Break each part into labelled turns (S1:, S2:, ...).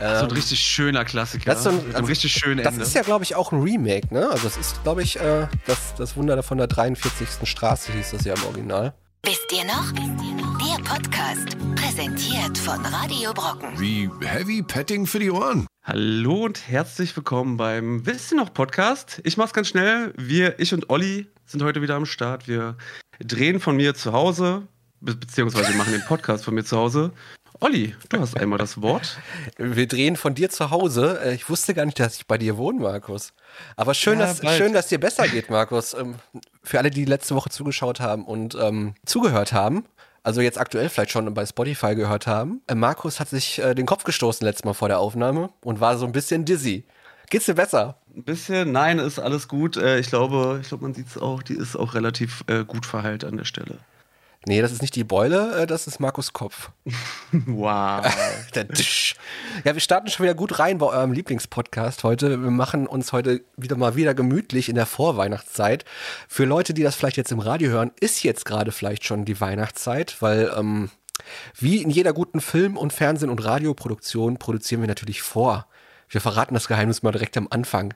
S1: Ähm, so ein richtig schöner Klassiker.
S2: Das ist, so ein, also, ein richtig schönen das Ende. ist ja, glaube ich, auch ein Remake, ne? Also, das ist, glaube ich, äh, das, das Wunder von der 43. Straße hieß das ja im Original.
S3: Wisst ihr noch? Der Podcast, präsentiert von Radio Brocken.
S4: Wie Heavy Petting für die Ohren.
S1: Hallo und herzlich willkommen beim Wisst ihr noch Podcast. Ich mach's ganz schnell. Wir, ich und Olli sind heute wieder am Start. Wir drehen von mir zu Hause, be beziehungsweise machen den Podcast von mir zu Hause. Olli, du hast einmal das Wort.
S2: Wir drehen von dir zu Hause. Äh, ich wusste gar nicht, dass ich bei dir wohne, Markus. Aber schön, ja, dass, schön dass dir besser geht, Markus. Ähm, für alle, die letzte Woche zugeschaut haben und ähm, zugehört haben, also jetzt aktuell vielleicht schon bei Spotify gehört haben, äh, Markus hat sich äh, den Kopf gestoßen letztes Mal vor der Aufnahme und war so ein bisschen dizzy. Geht's dir besser?
S1: Ein bisschen, nein, ist alles gut. Äh, ich glaube, ich glaube, man sieht es auch, die ist auch relativ äh, gut verheilt an der Stelle.
S2: Nee, das ist nicht die Beule, äh, das ist Markus Kopf.
S1: wow.
S2: ja, wir starten schon wieder gut rein bei eurem Lieblingspodcast heute. Wir machen uns heute wieder mal wieder gemütlich in der Vorweihnachtszeit. Für Leute, die das vielleicht jetzt im Radio hören, ist jetzt gerade vielleicht schon die Weihnachtszeit, weil ähm, wie in jeder guten Film- und Fernsehen- und Radioproduktion produzieren wir natürlich vor. Wir verraten das Geheimnis mal direkt am Anfang.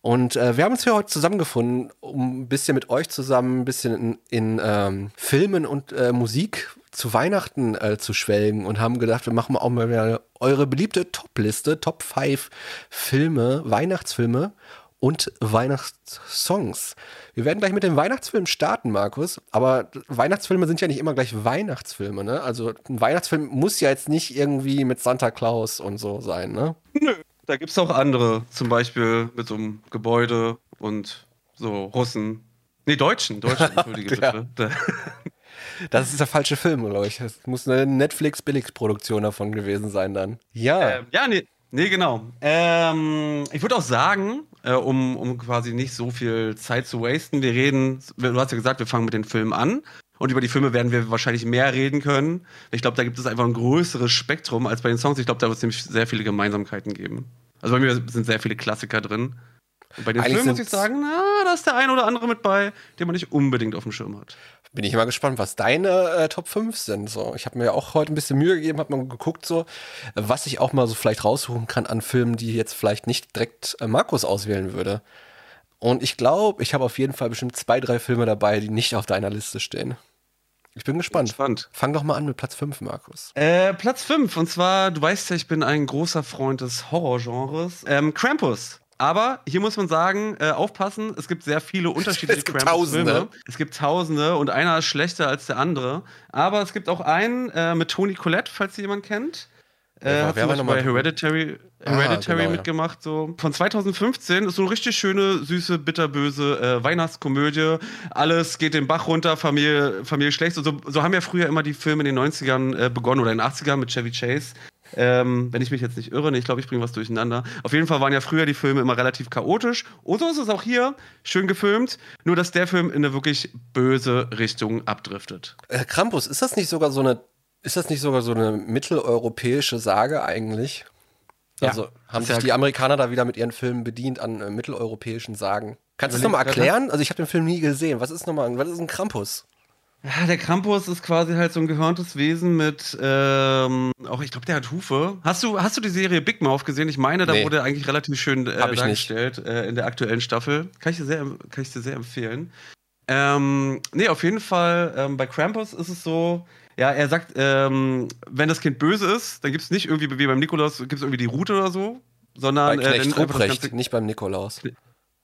S2: Und äh, wir haben uns für heute zusammengefunden, um ein bisschen mit euch zusammen ein bisschen in, in ähm, Filmen und äh, Musik zu Weihnachten äh, zu schwelgen und haben gedacht, wir machen auch mal wieder eure beliebte Top-Liste, Top 5 Filme, Weihnachtsfilme und Weihnachtssongs. Wir werden gleich mit dem Weihnachtsfilm starten, Markus. Aber Weihnachtsfilme sind ja nicht immer gleich Weihnachtsfilme, ne? Also ein Weihnachtsfilm muss ja jetzt nicht irgendwie mit Santa Claus und so sein, ne?
S1: Nö. Da gibt es auch andere, zum Beispiel mit so einem Gebäude und so Russen. Nee, Deutschen, Deutschen, entschuldige bitte.
S2: Das ist der falsche Film, glaube ich. Das muss eine Netflix-Billigproduktion davon gewesen sein dann.
S1: Ja. Ähm, ja, nee, nee genau. Ähm, ich würde auch sagen, äh, um, um quasi nicht so viel Zeit zu wasten, wir reden, du hast ja gesagt, wir fangen mit den Filmen an. Und über die Filme werden wir wahrscheinlich mehr reden können. Ich glaube, da gibt es einfach ein größeres Spektrum als bei den Songs. Ich glaube, da wird es nämlich sehr viele Gemeinsamkeiten geben. Also bei mir sind sehr viele Klassiker drin. Und bei den Eigentlich Filmen muss ich sagen, na, da ist der ein oder andere mit bei, den man nicht unbedingt auf dem Schirm hat.
S2: Bin ich mal gespannt, was deine äh, Top 5 sind. So, ich habe mir auch heute ein bisschen Mühe gegeben, habe mal geguckt, so, was ich auch mal so vielleicht raussuchen kann an Filmen, die jetzt vielleicht nicht direkt äh, Markus auswählen würde. Und ich glaube, ich habe auf jeden Fall bestimmt zwei, drei Filme dabei, die nicht auf deiner Liste stehen. Ich bin gespannt. Spannend. Fang doch mal an mit Platz 5, Markus.
S1: Äh, Platz 5, und zwar, du weißt ja, ich bin ein großer Freund des Horrorgenres. Ähm, Krampus. Aber hier muss man sagen, äh, aufpassen, es gibt sehr viele unterschiedliche
S2: Krampus-Filme.
S1: Es gibt tausende und einer ist schlechter als der andere. Aber es gibt auch einen äh, mit Toni Collette, falls ihr jemand kennt. Äh, hat zum Beispiel bei Hereditary, Hereditary ah, genau, mitgemacht. So. Von 2015 ist so eine richtig schöne, süße, bitterböse äh, Weihnachtskomödie. Alles geht den Bach runter, Familie, Familie schlecht. So, so haben ja früher immer die Filme in den 90ern äh, begonnen oder in den 80ern mit Chevy Chase. Ähm, wenn ich mich jetzt nicht irre, ich glaube, ich bringe was durcheinander. Auf jeden Fall waren ja früher die Filme immer relativ chaotisch. Und so ist es auch hier, schön gefilmt, nur dass der Film in eine wirklich böse Richtung abdriftet.
S2: Herr Krampus, ist das nicht sogar so eine ist das nicht sogar so eine mitteleuropäische Sage eigentlich? Also ja, haben sich die Amerikaner da wieder mit ihren Filmen bedient an äh, mitteleuropäischen Sagen. Kannst du das nochmal erklären? Also ich habe den Film nie gesehen. Was ist nochmal, was ist ein Krampus?
S1: Ja, der Krampus ist quasi halt so ein gehörntes Wesen mit, ähm, auch ich glaube, der hat Hufe. Hast du, hast du die Serie Big Mouth gesehen? Ich meine, da nee. wurde eigentlich relativ schön äh, dargestellt äh, in der aktuellen Staffel. Kann ich dir sehr, kann ich dir sehr empfehlen. Ähm, nee, auf jeden Fall, ähm, bei Krampus ist es so, ja, er sagt, ähm, wenn das Kind böse ist, dann gibt es nicht irgendwie wie beim Nikolaus, gibt es irgendwie die Route oder so, sondern
S2: bei Knecht äh, Ruprecht, nicht beim Nikolaus.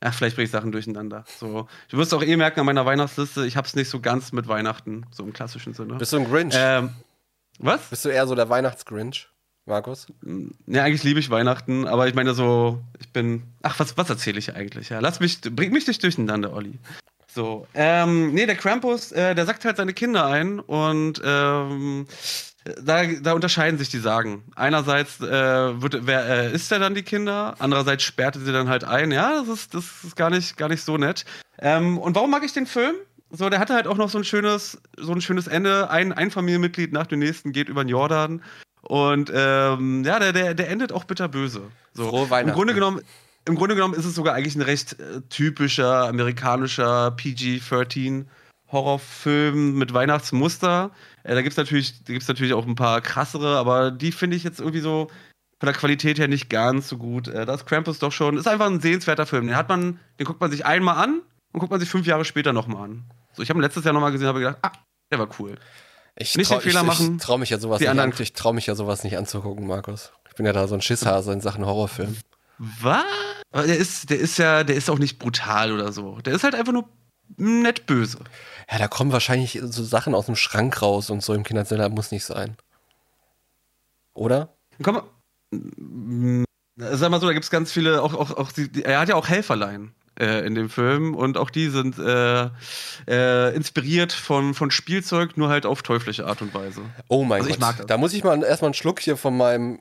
S1: Ach, vielleicht bringe ich Sachen durcheinander. So, du wirst auch eh merken an meiner Weihnachtsliste, ich habe es nicht so ganz mit Weihnachten, so im klassischen Sinne.
S2: Bist du ein Grinch?
S1: Ähm, was?
S2: Bist du eher so der Weihnachtsgrinch? Markus?
S1: Ja, eigentlich liebe ich Weihnachten, aber ich meine so, ich bin. Ach, was, was erzähle ich eigentlich? Ja, lass mich, bring mich nicht durcheinander, Olli. So, ähm, nee, der Krampus, äh, der sagt halt seine Kinder ein und ähm, da, da unterscheiden sich die Sagen. Einerseits äh, wird, wer äh, isst er dann die Kinder, andererseits sperrt er sie dann halt ein. Ja, das ist, das ist gar nicht, gar nicht so nett. Ähm, und warum mag ich den Film? So, der hatte halt auch noch so ein schönes, so ein schönes Ende. Ein, ein Familienmitglied nach dem nächsten geht über den Jordan. Und ähm, ja, der, der, der endet auch bitterböse. So.
S2: Frohe Weihnachten.
S1: Im Grunde genommen, im Grunde genommen ist es sogar eigentlich ein recht äh, typischer amerikanischer PG-13 Horrorfilm mit Weihnachtsmuster. Äh, da gibt es natürlich, natürlich auch ein paar krassere, aber die finde ich jetzt irgendwie so von der Qualität her nicht ganz so gut. Äh, das Krampus doch schon. Ist einfach ein sehenswerter Film. Den hat man, den guckt man sich einmal an und guckt man sich fünf Jahre später nochmal an. So, ich habe ihn letztes Jahr nochmal gesehen, habe gedacht, ah, der war cool.
S2: Ich nicht trau, den Fehler ich, machen. Ich traue mich ja sowas nicht an, ich trau mich ja sowas nicht anzugucken, Markus. Ich bin ja da so ein Schisshase in Sachen Horrorfilm.
S1: Was? Der ist, der ist ja, der ist auch nicht brutal oder so. Der ist halt einfach nur nett böse.
S2: Ja, da kommen wahrscheinlich so Sachen aus dem Schrank raus und so im Kinderzimmer muss nicht sein. Oder?
S1: Komm mal. Sag mal so, da gibt es ganz viele, auch, auch, auch die, er hat ja auch Helferlein äh, in dem Film und auch die sind äh, äh, inspiriert von, von Spielzeug, nur halt auf teuflische Art und Weise.
S2: Oh mein also Gott. Ich mag das. Da muss ich mal erstmal einen Schluck hier von meinem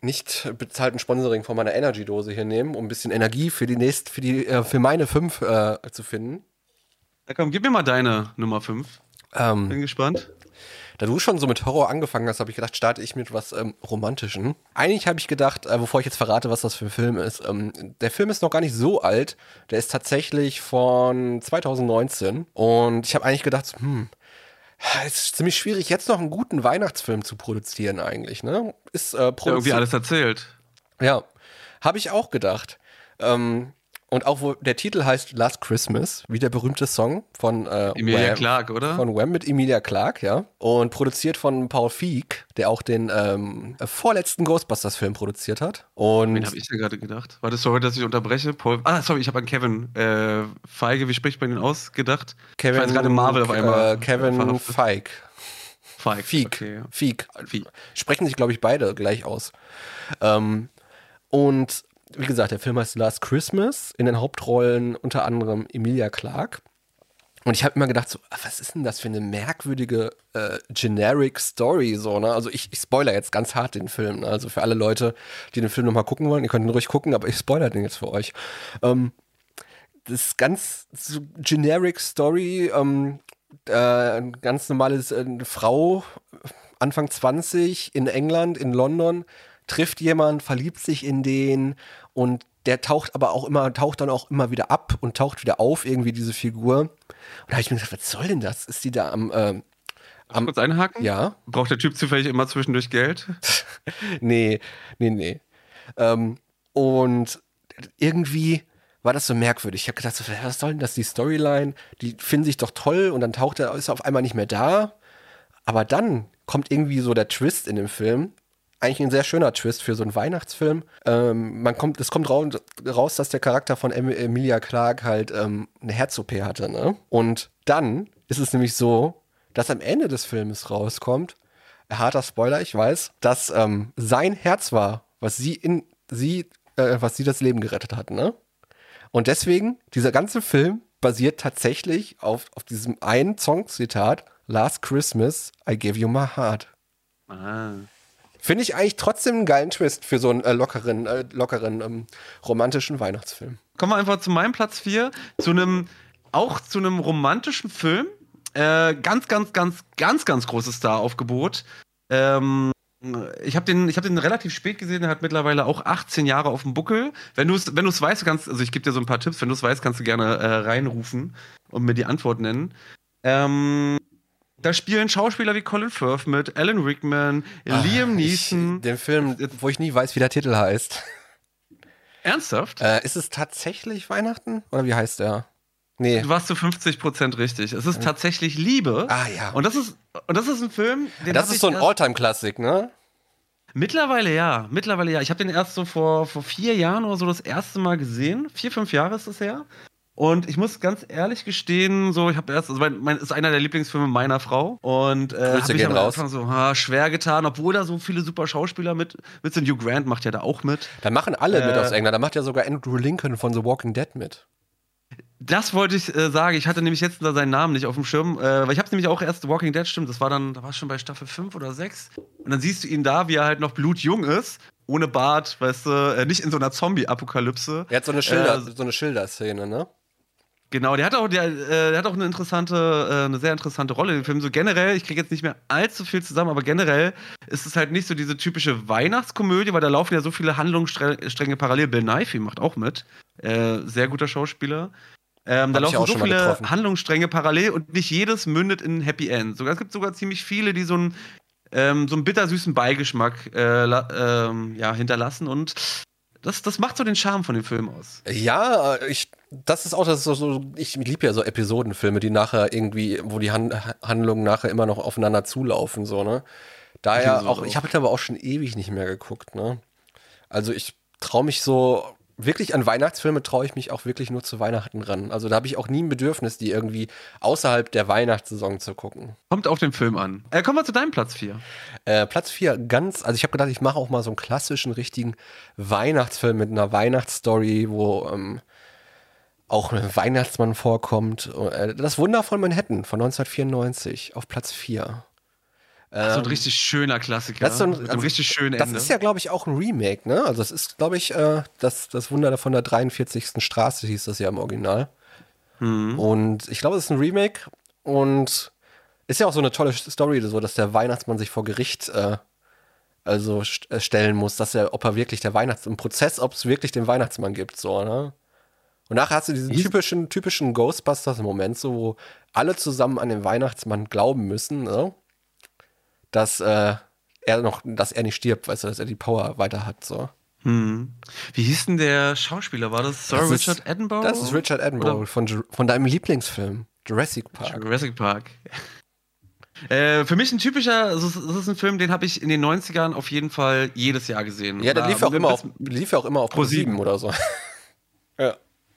S2: nicht bezahlten Sponsoring von meiner Energy-Dose hier nehmen, um ein bisschen Energie für die nächste, für die, äh, für meine fünf äh, zu finden.
S1: Ja, komm, gib mir mal deine Nummer fünf. Ähm, Bin gespannt.
S2: Da du schon so mit Horror angefangen hast, habe ich gedacht, starte ich mit was ähm, Romantischen. Eigentlich habe ich gedacht, äh, bevor ich jetzt verrate, was das für ein Film ist, ähm, der Film ist noch gar nicht so alt. Der ist tatsächlich von 2019. Und ich habe eigentlich gedacht, hm, es ist ziemlich schwierig, jetzt noch einen guten Weihnachtsfilm zu produzieren eigentlich, ne? Ist
S1: äh, produziert. Ja, irgendwie alles erzählt.
S2: Ja, habe ich auch gedacht. Ähm, und auch wo der Titel heißt Last Christmas, wie der berühmte Song von äh,
S1: Emilia Wham, Clark, oder?
S2: Von Wham mit Emilia Clark, ja. Und produziert von Paul Feig, der auch den ähm, vorletzten Ghostbusters-Film produziert hat. Und
S1: Wen habe ich ja gerade gedacht? War das sorry, dass ich unterbreche? Paul, ah, sorry, ich habe an Kevin äh, Feige, wie spricht man den aus, gedacht?
S2: Kevin, ich gerade Marvel auf einmal. Äh, Kevin Feig.
S1: Feig.
S2: Feig. Okay. Feig. Feig. Sprechen sich, glaube ich, beide gleich aus. Ähm, und wie gesagt, der Film heißt Last Christmas. In den Hauptrollen unter anderem Emilia Clarke. Und ich habe immer gedacht, so, was ist denn das für eine merkwürdige äh, generic Story? So, ne? Also ich, ich spoiler jetzt ganz hart den Film. Ne? Also für alle Leute, die den Film nochmal gucken wollen, ihr könnt ihn ruhig gucken, aber ich spoiler den jetzt für euch. Ähm, das ist ganz so generic Story. Ähm, äh, ganz normales äh, Frau, Anfang 20 in England, in London, trifft jemand, verliebt sich in den und der taucht aber auch immer, taucht dann auch immer wieder ab und taucht wieder auf, irgendwie diese Figur. Und da habe ich mir gedacht, was soll denn das? Ist die da am. Äh,
S1: am kurz einhaken?
S2: Ja.
S1: Braucht der Typ zufällig immer zwischendurch Geld?
S2: nee, nee, nee. Ähm, und irgendwie war das so merkwürdig. Ich habe gedacht, was soll denn das, die Storyline? Die finden sich doch toll und dann taucht er, ist er auf einmal nicht mehr da. Aber dann kommt irgendwie so der Twist in dem Film, eigentlich ein sehr schöner Twist für so einen Weihnachtsfilm. Ähm, man kommt, es kommt raus, dass der Charakter von Emilia Clarke halt ähm, eine Herz-OP hatte. Ne? Und dann ist es nämlich so, dass am Ende des Films rauskommt, harter Spoiler, ich weiß, dass ähm, sein Herz war, was sie in sie, äh, was sie das Leben gerettet hat. Ne? Und deswegen, dieser ganze Film basiert tatsächlich auf, auf diesem einen Song-Zitat, Last Christmas, I gave you my heart. Ah. Finde ich eigentlich trotzdem einen geilen Twist für so einen äh, lockeren, äh, lockeren ähm, romantischen Weihnachtsfilm.
S1: Kommen wir einfach zu meinem Platz 4, zu einem, auch zu einem romantischen Film. Äh, ganz, ganz, ganz, ganz, ganz großes Star-Aufgebot. Ähm, ich habe den, hab den relativ spät gesehen, der hat mittlerweile auch 18 Jahre auf dem Buckel. Wenn du es wenn weißt, kannst, also ich gebe dir so ein paar Tipps, wenn du es weißt, kannst du gerne äh, reinrufen und mir die Antwort nennen. Ähm, da spielen Schauspieler wie Colin Firth mit, Alan Rickman, Ach, Liam Neeson.
S2: Ich, den Film, wo ich nie weiß, wie der Titel heißt.
S1: Ernsthaft?
S2: Äh, ist es tatsächlich Weihnachten? Oder wie heißt der?
S1: Nee. Du warst zu 50% richtig. Es ist tatsächlich Liebe.
S2: Ah ja.
S1: Und das ist, und das ist ein Film,
S2: den Das ist so ein Alltime-Klassik, ne?
S1: Mittlerweile ja, mittlerweile ja. Ich habe den erst so vor, vor vier Jahren oder so das erste Mal gesehen. Vier, fünf Jahre ist es her. Und ich muss ganz ehrlich gestehen, so ich habe erst, also mein, mein, ist einer der Lieblingsfilme meiner Frau und äh, habe mich am raus. Anfang so ha, schwer getan, obwohl da so viele super Schauspieler mit, mit sind. Hugh Grant macht ja da auch mit.
S2: Da machen alle äh, mit aus England. Da macht ja sogar Andrew Lincoln von The Walking Dead mit.
S1: Das wollte ich äh, sagen. Ich hatte nämlich jetzt seinen Namen nicht auf dem Schirm, äh, weil ich habe nämlich auch erst The Walking Dead stimmt. Das war dann, da war schon bei Staffel 5 oder 6. Und dann siehst du ihn da, wie er halt noch blutjung ist ohne Bart, weißt du, äh, nicht in so einer Zombie-Apokalypse.
S2: Er hat so eine Schilder, äh, so eine Schilderszene, ne?
S1: Genau, der hat auch, der, äh, der hat auch eine interessante, äh, eine sehr interessante Rolle in dem Film. So generell, ich kriege jetzt nicht mehr allzu viel zusammen, aber generell ist es halt nicht so diese typische Weihnachtskomödie, weil da laufen ja so viele Handlungsstränge parallel. Bill Nighy macht auch mit. Äh, sehr guter Schauspieler. Ähm, da laufen so viele Handlungsstränge parallel und nicht jedes mündet in ein Happy End. Sogar, es gibt sogar ziemlich viele, die so ein ähm, so einen bittersüßen Beigeschmack äh, ähm, ja, hinterlassen und das, das macht so den Charme von dem Film aus.
S2: Ja, ich, das ist auch das so, so ich liebe ja so Episodenfilme, die nachher irgendwie, wo die Han Handlungen nachher immer noch aufeinander zulaufen, so, ne? Daher auch, ich habe aber auch schon ewig nicht mehr geguckt, ne? Also ich traue mich so wirklich an Weihnachtsfilme traue ich mich auch wirklich nur zu Weihnachten ran. Also da habe ich auch nie ein Bedürfnis, die irgendwie außerhalb der Weihnachtssaison zu gucken.
S1: Kommt auf den Film an. Äh, kommen wir zu deinem Platz 4.
S2: Äh, Platz 4, ganz, also ich habe gedacht, ich mache auch mal so einen klassischen, richtigen Weihnachtsfilm mit einer Weihnachtsstory, wo ähm, auch ein Weihnachtsmann vorkommt. Äh, das Wunder von Manhattan von 1994 auf Platz 4.
S1: Ähm, so ein richtig schöner Klassiker. Das ist so ein, also, richtig schönen
S2: Das ist ja, glaube ich, auch ein Remake, ne? Also es ist, glaube ich, äh, das, das Wunder von der 43. Straße hieß das ja im Original. Mhm. Und ich glaube, es ist ein Remake und ist ja auch so eine tolle Story, so dass der Weihnachtsmann sich vor Gericht äh, also st äh, stellen muss, dass er, ob er wirklich der Weihnachtsmann, im Prozess, ob es wirklich den Weihnachtsmann gibt, so, ne? Und nachher hast du diesen typischen, typischen Ghostbusters-Moment, so, wo alle zusammen an den Weihnachtsmann glauben müssen, ne? dass äh, er noch, dass er nicht stirbt, weißt du, dass er die Power weiter hat, so.
S1: Hm. Wie hieß denn der Schauspieler? War das Sir das Richard
S2: ist,
S1: Attenborough?
S2: Das ist Richard Attenborough von, von deinem Lieblingsfilm, Jurassic Park.
S1: Jurassic Park. Äh, für mich ein typischer, also das ist ein Film, den habe ich in den 90ern auf jeden Fall jedes Jahr gesehen.
S2: Ja, der lief, ja auch, immer auf, lief ja auch immer auf Pro 7 oder so.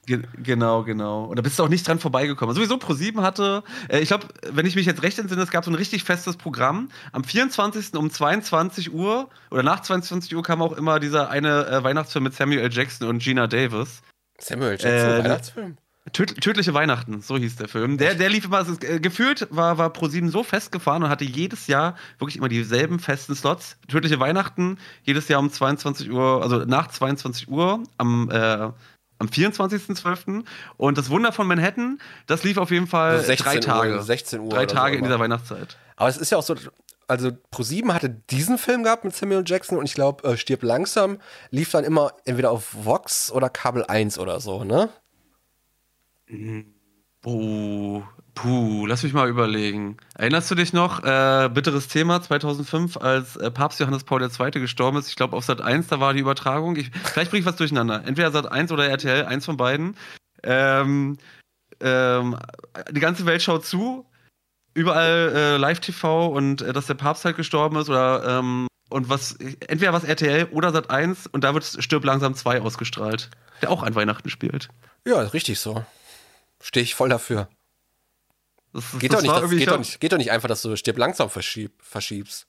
S1: Ge genau, genau. Und da bist du auch nicht dran vorbeigekommen. Sowieso Pro7 hatte, äh, ich glaube, wenn ich mich jetzt recht entsinne, es gab so ein richtig festes Programm. Am 24. um 22 Uhr oder nach 22 Uhr kam auch immer dieser eine äh, Weihnachtsfilm mit Samuel L. Jackson und Gina Davis.
S2: Samuel Jackson, äh, Weihnachtsfilm?
S1: Töd Tödliche Weihnachten, so hieß der Film. Der, der lief immer, also, äh, gefühlt war, war Pro7 so festgefahren und hatte jedes Jahr wirklich immer dieselben festen Slots. Tödliche Weihnachten, jedes Jahr um 22 Uhr, also nach 22 Uhr am äh, am 24.12. Und das Wunder von Manhattan, das lief auf jeden Fall also drei Tage.
S2: Uhr, 16 Uhr.
S1: Drei Tage so in dieser Weihnachtszeit.
S2: Aber es ist ja auch so, also ProSieben hatte diesen Film gehabt mit Samuel Jackson und ich glaube, äh, Stirb langsam lief dann immer entweder auf Vox oder Kabel 1 oder so, ne?
S1: Oh, Puh, lass mich mal überlegen. Erinnerst du dich noch, äh, bitteres Thema 2005, als äh, Papst Johannes Paul II. gestorben ist? Ich glaube, auf Sat 1, da war die Übertragung. Ich, vielleicht bringe ich was durcheinander. Entweder Sat 1 oder RTL, eins von beiden. Ähm, ähm, die ganze Welt schaut zu, überall äh, Live-TV und äh, dass der Papst halt gestorben ist oder ähm, und was, entweder was RTL oder Sat 1 und da wird Stirb langsam 2 ausgestrahlt, der auch an Weihnachten spielt.
S2: Ja, richtig so. Stehe ich voll dafür. Das, geht, das doch nicht, das geht, doch nicht, geht doch nicht einfach, dass du Stirb langsam verschieb, verschiebst.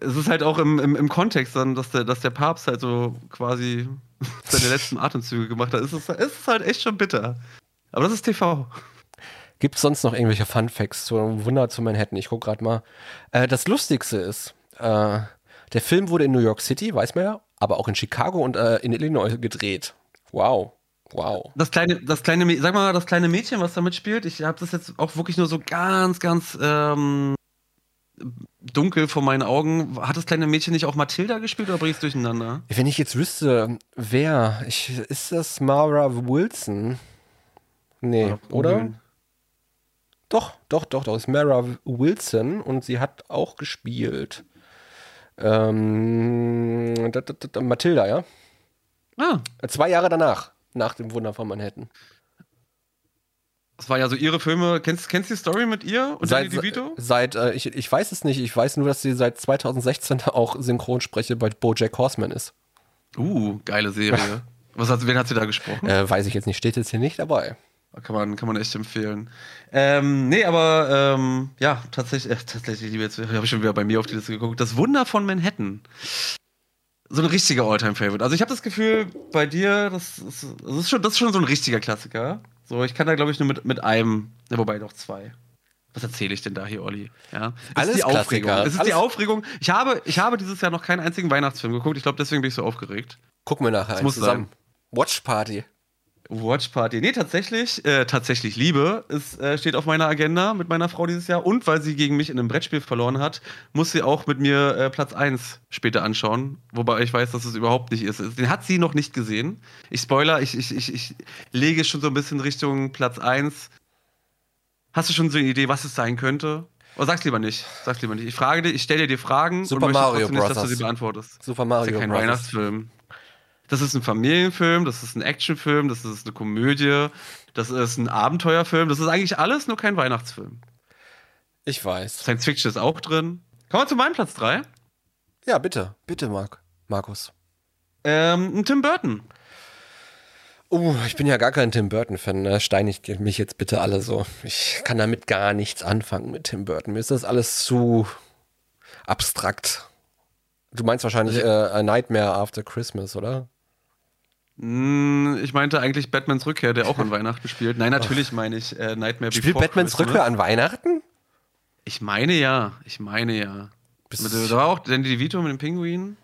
S1: Es ist halt auch im, im, im Kontext dann, dass der, dass der Papst halt so quasi seine letzten Atemzüge gemacht hat. Es ist, es ist halt echt schon bitter. Aber das ist TV.
S2: Gibt es sonst noch irgendwelche Fun Facts zu Wunder zu Manhattan? Ich gucke gerade mal. Äh, das Lustigste ist, äh, der Film wurde in New York City, weiß man ja, aber auch in Chicago und äh, in Illinois gedreht. Wow. Wow.
S1: Das kleine, das kleine, sag mal, das kleine Mädchen, was da mitspielt, ich habe das jetzt auch wirklich nur so ganz, ganz ähm, dunkel vor meinen Augen. Hat das kleine Mädchen nicht auch Matilda gespielt oder bringst du durcheinander?
S2: Wenn ich jetzt wüsste, wer, ich, ist das Mara Wilson? Nee, ja, oder? Doch, doch, doch, doch, ist Mara Wilson und sie hat auch gespielt. Ähm, Matilda, ja? Ah. Zwei Jahre danach nach dem Wunder von Manhattan.
S1: Das war ja so ihre Filme. Kennst, kennst du die Story mit ihr
S2: und seit, DeVito? Seit, äh, ich, ich weiß es nicht. Ich weiß nur, dass sie seit 2016 auch Synchronsprecher bei Bojack Horseman ist.
S1: Uh, geile Serie. Was hat, wen hat sie da gesprochen?
S2: Äh, weiß ich jetzt nicht. Steht jetzt hier nicht dabei.
S1: Kann man, kann man echt empfehlen. Ähm, nee, aber ähm, ja, tatsächlich, äh, tatsächlich, jetzt habe ich schon wieder bei mir auf die Liste geguckt. Das Wunder von Manhattan so ein richtiger Alltime-Favorite. Also ich habe das Gefühl, bei dir, das ist, das ist, schon, das ist schon so ein richtiger Klassiker. So, ich kann da, glaube ich, nur mit, mit einem, wobei doch zwei. Was erzähle ich denn da hier, Olli? Ja.
S2: Es Alles ist die Aufregung.
S1: Es ist Alles die Aufregung. Ich habe, ich habe dieses Jahr noch keinen einzigen Weihnachtsfilm geguckt. Ich glaube, deswegen bin ich so aufgeregt.
S2: Gucken wir nachher
S1: das muss zusammen. Sein.
S2: Watch Party.
S1: Watch Party. Nee, tatsächlich, äh, tatsächlich Liebe. Es äh, steht auf meiner Agenda mit meiner Frau dieses Jahr. Und weil sie gegen mich in einem Brettspiel verloren hat, muss sie auch mit mir äh, Platz 1 später anschauen. Wobei ich weiß, dass es überhaupt nicht ist. Den hat sie noch nicht gesehen. Ich spoiler, ich, ich, ich, ich lege schon so ein bisschen Richtung Platz 1. Hast du schon so eine Idee, was es sein könnte? Oh, sag's lieber nicht. Sag's lieber nicht. Ich frage dich, ich stelle dir die Fragen
S2: Super und Mario Bros.
S1: nicht, dass du sie beantwortest.
S2: Super Mario
S1: Das ist ja kein Weihnachtsfilm. Das ist ein Familienfilm, das ist ein Actionfilm, das ist eine Komödie, das ist ein Abenteuerfilm, das ist eigentlich alles, nur kein Weihnachtsfilm.
S2: Ich weiß.
S1: Science Fiction ist auch drin. Kommen wir zu meinem Platz 3.
S2: Ja, bitte. Bitte, Marc. Markus.
S1: Ähm, Tim Burton.
S2: Oh, ich bin ja gar kein Tim Burton-Fan. Ne? Steinigt mich jetzt bitte alle so. Ich kann damit gar nichts anfangen mit Tim Burton. Mir ist das alles zu abstrakt. Du meinst wahrscheinlich äh, A Nightmare After Christmas, oder?
S1: Hm, ich meinte eigentlich Batmans Rückkehr, der auch an Weihnachten spielt. Nein, natürlich meine ich äh, Nightmare
S2: Spielt Before Batmans Christmas. Rückkehr an Weihnachten?
S1: Ich meine ja. Ich meine ja. Mit, da war auch Danny DeVito mit dem Pinguin.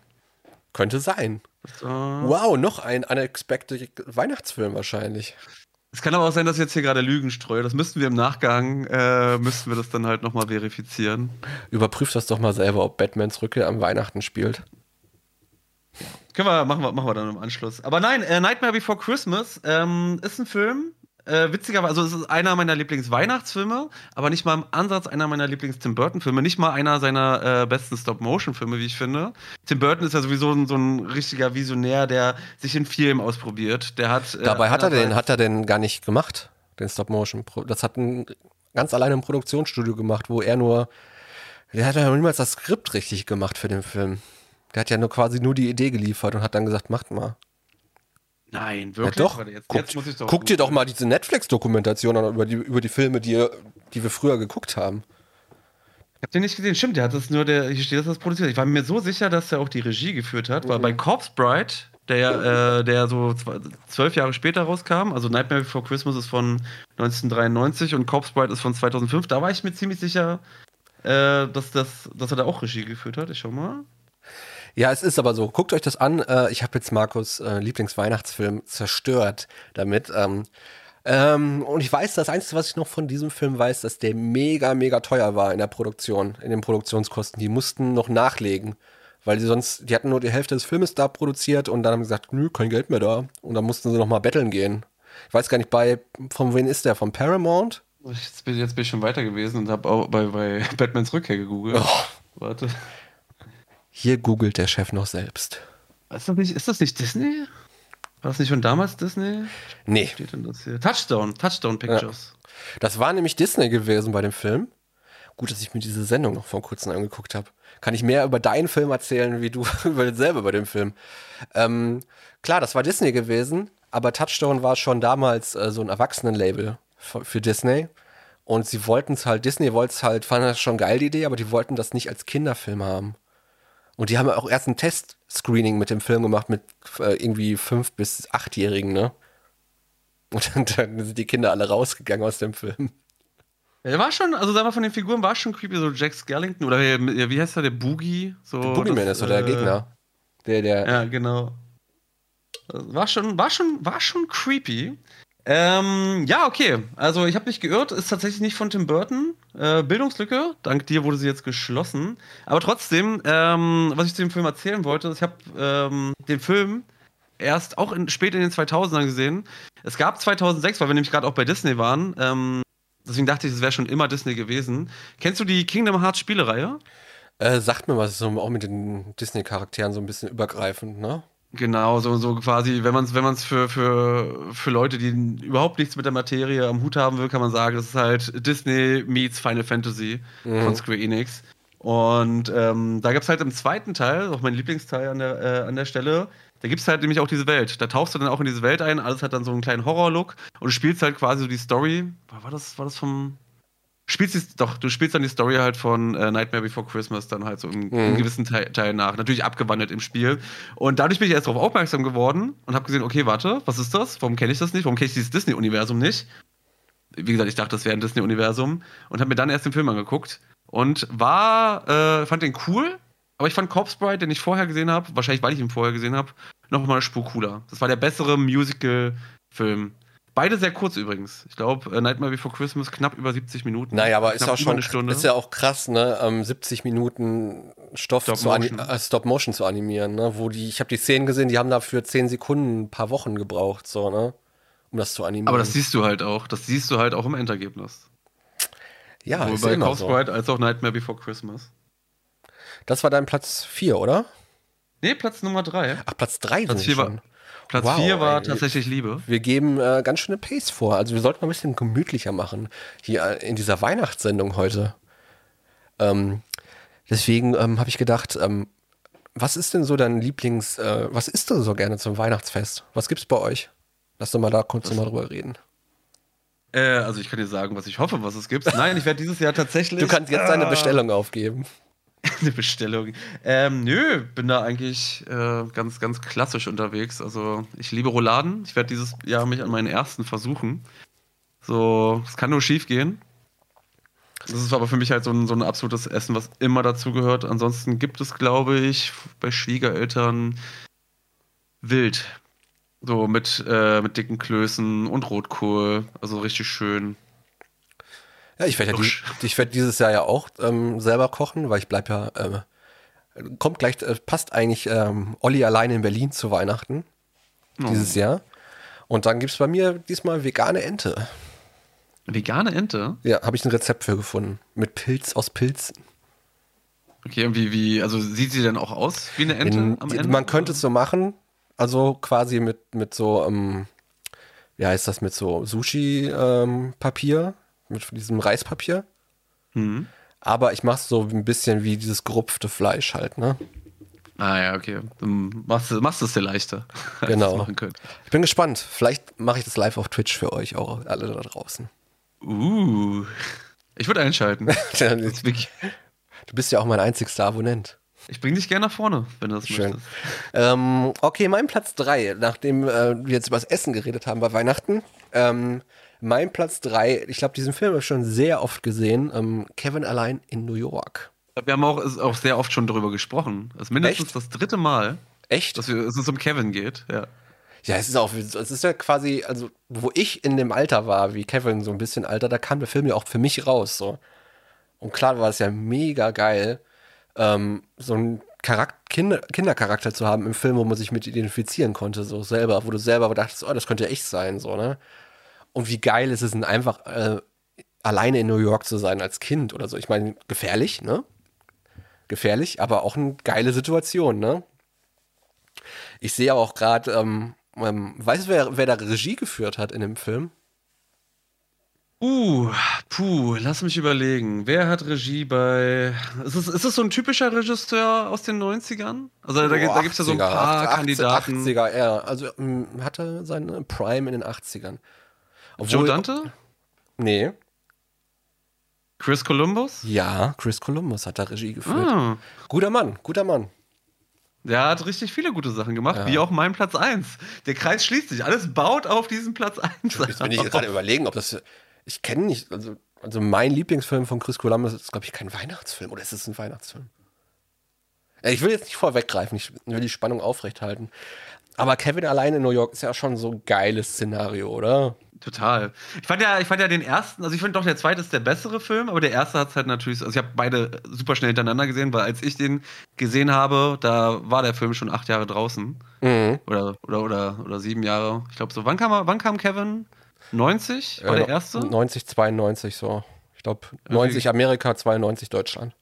S2: Könnte sein. So. Wow, noch ein unexpected Weihnachtsfilm wahrscheinlich.
S1: Es kann aber auch sein, dass ich jetzt hier gerade Lügen streue. Das müssten wir im Nachgang, äh, müssten wir das dann halt nochmal verifizieren.
S2: Überprüf das doch mal selber, ob Batmans Rückkehr am Weihnachten spielt.
S1: Können wir, machen wir, machen wir dann im Anschluss. Aber nein, äh, Nightmare Before Christmas ähm, ist ein Film. Äh, witzigerweise, also es ist einer meiner Lieblingsweihnachtsfilme, aber nicht mal im Ansatz einer meiner Lieblings-Tim Burton-Filme, nicht mal einer seiner äh, besten Stop-Motion-Filme, wie ich finde. Tim Burton ist ja sowieso ein, so ein richtiger Visionär, der sich in Film ausprobiert. Der hat,
S2: äh, Dabei hat er den, hat er den gar nicht gemacht, den Stop-Motion. Das hat ein ganz alleine im Produktionsstudio gemacht, wo er nur, der hat ja niemals das Skript richtig gemacht für den Film. Der hat ja nur quasi nur die Idee geliefert und hat dann gesagt, macht mal.
S1: Nein, wirklich?
S2: Ja, doch. Jetzt, guckt, jetzt doch guck dir doch mal diese Netflix-Dokumentation an über die, über die Filme, die, die wir früher geguckt haben.
S1: Ich hab den nicht gesehen. Stimmt, der hat das nur, der, hier steht, dass das produziert. Ich war mir so sicher, dass er auch die Regie geführt hat, mhm. weil bei Corpse Bride, der, äh, der so zwölf Jahre später rauskam, also Nightmare Before Christmas ist von 1993 und Corpse Bride ist von 2005, da war ich mir ziemlich sicher, äh, dass, das, dass er da auch Regie geführt hat. Ich schau mal.
S2: Ja, es ist aber so. Guckt euch das an. Äh, ich habe jetzt Markus äh, Lieblingsweihnachtsfilm zerstört damit. Ähm, ähm, und ich weiß, das Einzige, was ich noch von diesem Film weiß, dass der mega, mega teuer war in der Produktion, in den Produktionskosten. Die mussten noch nachlegen, weil die sonst, die hatten nur die Hälfte des Filmes da produziert und dann haben sie gesagt, nö, kein Geld mehr da. Und dann mussten sie noch mal betteln gehen. Ich weiß gar nicht, bei, von wen ist der? Von Paramount?
S1: Jetzt bin, jetzt bin ich schon weiter gewesen und habe auch bei, bei Batmans Rückkehr gegoogelt. Oh. Warte.
S2: Hier googelt der Chef noch selbst.
S1: Ist das nicht, ist das nicht Disney? War das nicht schon damals Disney?
S2: Nee.
S1: steht denn das hier? Touchstone, Touchstone Pictures.
S2: Ja. Das war nämlich Disney gewesen bei dem Film. Gut, dass ich mir diese Sendung noch vor kurzem angeguckt habe. Kann ich mehr über deinen Film erzählen, wie du über selber bei dem Film. Ähm, klar, das war Disney gewesen, aber Touchstone war schon damals äh, so ein Erwachsenenlabel für, für Disney. Und sie wollten es halt, Disney wollte es halt, fand das schon geil, die Idee, aber die wollten das nicht als Kinderfilm haben. Und die haben auch erst ein Test-Screening mit dem Film gemacht mit äh, irgendwie fünf bis achtjährigen, ne? Und dann, dann, sind die Kinder alle rausgegangen aus dem Film.
S1: Er war schon, also da war von den Figuren war schon creepy, so Jack Skellington oder wie heißt der, der Boogie? So,
S2: der Boogeyman ist so der äh, Gegner. Der, der.
S1: Ja, genau. War schon, war schon, war schon creepy. Ähm, ja, okay. Also ich habe mich geirrt, ist tatsächlich nicht von Tim Burton. Äh, Bildungslücke, dank dir wurde sie jetzt geschlossen. Aber trotzdem, ähm, was ich zu dem Film erzählen wollte, ich habe ähm, den Film erst auch in, spät in den 2000ern gesehen. Es gab 2006, weil wir nämlich gerade auch bei Disney waren. Ähm, deswegen dachte ich, es wäre schon immer Disney gewesen. Kennst du die Kingdom Hearts Spielereihe?
S2: Äh, sagt mir was, so auch mit den Disney-Charakteren so ein bisschen übergreifend, ne?
S1: Genau, so, so quasi, wenn man es wenn für, für, für Leute, die überhaupt nichts mit der Materie am Hut haben will, kann man sagen, das ist halt Disney meets Final Fantasy mhm. von Square Enix. Und ähm, da gibt es halt im zweiten Teil, auch mein Lieblingsteil an der, äh, an der Stelle, da gibt es halt nämlich auch diese Welt. Da tauchst du dann auch in diese Welt ein, alles hat dann so einen kleinen Horror-Look und du spielst halt quasi so die Story. War das, war das vom, spielst die, doch, du spielst dann die Story halt von äh, Nightmare Before Christmas dann halt so im, mhm. im gewissen Teil, Teil, nach. Natürlich abgewandelt im Spiel. Und dadurch bin ich erst darauf aufmerksam geworden und habe gesehen, okay, warte, was ist das? Warum kenne ich das nicht? Warum kenne ich dieses Disney-Universum nicht? Wie gesagt, ich dachte, das wäre ein Disney-Universum und habe mir dann erst den Film angeguckt und war, äh, fand den cool, aber ich fand Corpse Bride, den ich vorher gesehen habe, wahrscheinlich weil ich ihn vorher gesehen habe, noch mal eine Spur cooler. Das war der bessere Musical-Film. Beide sehr kurz übrigens. Ich glaube, äh, Nightmare Before Christmas knapp über 70 Minuten.
S2: Naja, aber ist auch schon eine Stunde. Ist ja auch krass, ne? Ähm, 70 Minuten Stoff Stop zu Motion. Äh, Stop Motion zu animieren, ne? Wo die, ich habe die Szenen gesehen, die haben dafür 10 Sekunden, ein paar Wochen gebraucht, so, ne? Um das zu animieren.
S1: Aber das siehst du halt auch. Das siehst du halt auch im Endergebnis.
S2: Ja,
S1: Sowohl
S2: ist
S1: bei
S2: immer so.
S1: Als auch Nightmare Before Christmas.
S2: Das war dein Platz 4, oder?
S1: Nee, Platz Nummer 3.
S2: Ach, Platz 3
S1: Platz
S2: sind wir
S1: war- Platz
S2: Wow,
S1: 4 war
S2: ey.
S1: tatsächlich Liebe.
S2: Wir geben äh, ganz schöne Pace vor. Also wir sollten mal ein bisschen gemütlicher machen hier äh, in dieser Weihnachtssendung heute. Ähm, deswegen ähm, habe ich gedacht, ähm, was ist denn so dein Lieblings, äh, was isst du so gerne zum Weihnachtsfest? Was gibt's bei euch? Lass doch mal da kurz mal drüber reden.
S1: Äh, also ich kann dir sagen, was ich hoffe, was es gibt. Nein, ich werde dieses Jahr tatsächlich.
S2: Du kannst jetzt deine
S1: Ah,
S2: Bestellung aufgeben.
S1: Eine Bestellung. Ähm, nö, bin da eigentlich äh, ganz, ganz klassisch unterwegs. Also ich liebe Rouladen. Ich werde dieses Jahr mich an meinen ersten versuchen. So, es kann nur schief gehen. Das ist aber für mich halt so ein, so ein absolutes Essen, was immer dazugehört. Ansonsten gibt es, glaube ich, bei Schwiegereltern wild. So mit, äh, mit dicken Klößen und Rotkohl. Also richtig schön.
S2: Ja, ich werde ja werd dieses Jahr ja auch ähm, selber kochen, weil ich bleib ja, ähm, kommt gleich, äh, passt eigentlich ähm, Olli alleine in Berlin zu Weihnachten dieses Jahr. Und dann gibt's bei mir diesmal vegane Ente.
S1: Vegane Ente?
S2: Ja, habe ich ein Rezept für gefunden. Mit Pilz aus Pilzen.
S1: Okay, und wie, wie, also sieht sie denn auch aus wie eine Ente
S2: In,
S1: am Ende?
S2: man könnte es so machen, also quasi mit, mit so, ähm, wie heißt das, mit so Sushi-Papier, mit diesem Reispapier.
S1: Mhm.
S2: Aber ich mache es so ein bisschen wie dieses gerupfte Fleisch halt, ne?
S1: Ah ja, okay. Dann machst du, machst es dir leichter.
S2: Genau. Ich bin gespannt. Vielleicht mache ich das live auf Twitch für euch auch alle da draußen.
S1: Uh. Ich würde einschalten.
S2: Du bist ja auch mein einzigster Abonnent.
S1: Ich bring dich gerne nach vorne, wenn du das
S2: Schön.
S1: möchtest.
S2: Ähm, okay, mein Platz 3, nachdem äh, wir jetzt über das Essen geredet haben bei Weihnachten. Ähm, mein Platz 3, ich glaube, diesen Film habe ich schon sehr oft gesehen. Ähm, Kevin allein in New York.
S1: Wir haben auch, auch sehr oft schon darüber gesprochen. Das ist mindestens
S2: Echt?
S1: das dritte Mal,
S2: Echt?
S1: dass, wir, dass es um Kevin geht. Ja.
S2: Ja, es ist auch, es ist ja quasi, also, wo ich in dem Alter war, wie Kevin, so ein bisschen Alter, da kam der Film ja auch für mich raus, so. Und klar war es ja mega geil, ähm, so einen Charak Kinder Kindercharakter zu haben im Film, wo man sich mit identifizieren konnte, so selber, wo du selber dachtest, oh, das könnte ja ich sein, so, ne? Und wie geil ist es denn einfach, äh, alleine in New York zu sein als Kind oder so. Ich meine, gefährlich, ne? Gefährlich, aber auch eine geile Situation, ne? Ich sehe aber auch gerade, ähm, ähm, weißt du, wer, wer da Regie geführt hat in dem Film?
S1: Uh, puh, lass mich überlegen. Wer hat Regie bei. Ist es, ist es so ein typischer Regisseur aus den 90ern? Also da, da gibt es ja so ein
S2: 80er,
S1: paar
S2: 80er,
S1: Kandidaten.
S2: 80er, ja. Also ähm, hatte seine Prime in den 80ern.
S1: Joe Dante?
S2: Nee.
S1: Chris Columbus?
S2: Ja, Chris Columbus hat da Regie geführt.
S1: Ah,
S2: Guter Mann, guter Mann.
S1: der hat richtig viele gute Sachen gemacht, wie auch mein Platz 1. Der Kreis schließt sich. Alles baut auf diesen Platz 1.
S2: Jetzt bin ich gerade überlegen, ob das. Ich kenne nicht. Also, also mein Lieblingsfilm von Chris Columbus ist, glaube ich, kein Weihnachtsfilm. Oder ist es ein Weihnachtsfilm? Ich will jetzt nicht vorweggreifen, ich will die Spannung aufrechthalten. Aber Kevin allein in New York ist ja schon so ein geiles Szenario, oder?
S1: Total. Ich fand ja, ich fand ja den ersten, also ich finde doch, der zweite ist der bessere Film, aber der erste hat es halt natürlich, also ich habe beide super schnell hintereinander gesehen, weil als ich den gesehen habe, da war der Film schon acht Jahre draußen.
S2: Mhm.
S1: Oder, oder, oder, oder sieben Jahre. Ich glaube so. Wann kam, er, wann kam Kevin? 90? War
S2: Äh,
S1: der erste?
S2: 90, 92 so. Ich glaube 90 Amerika, 92 Deutschland.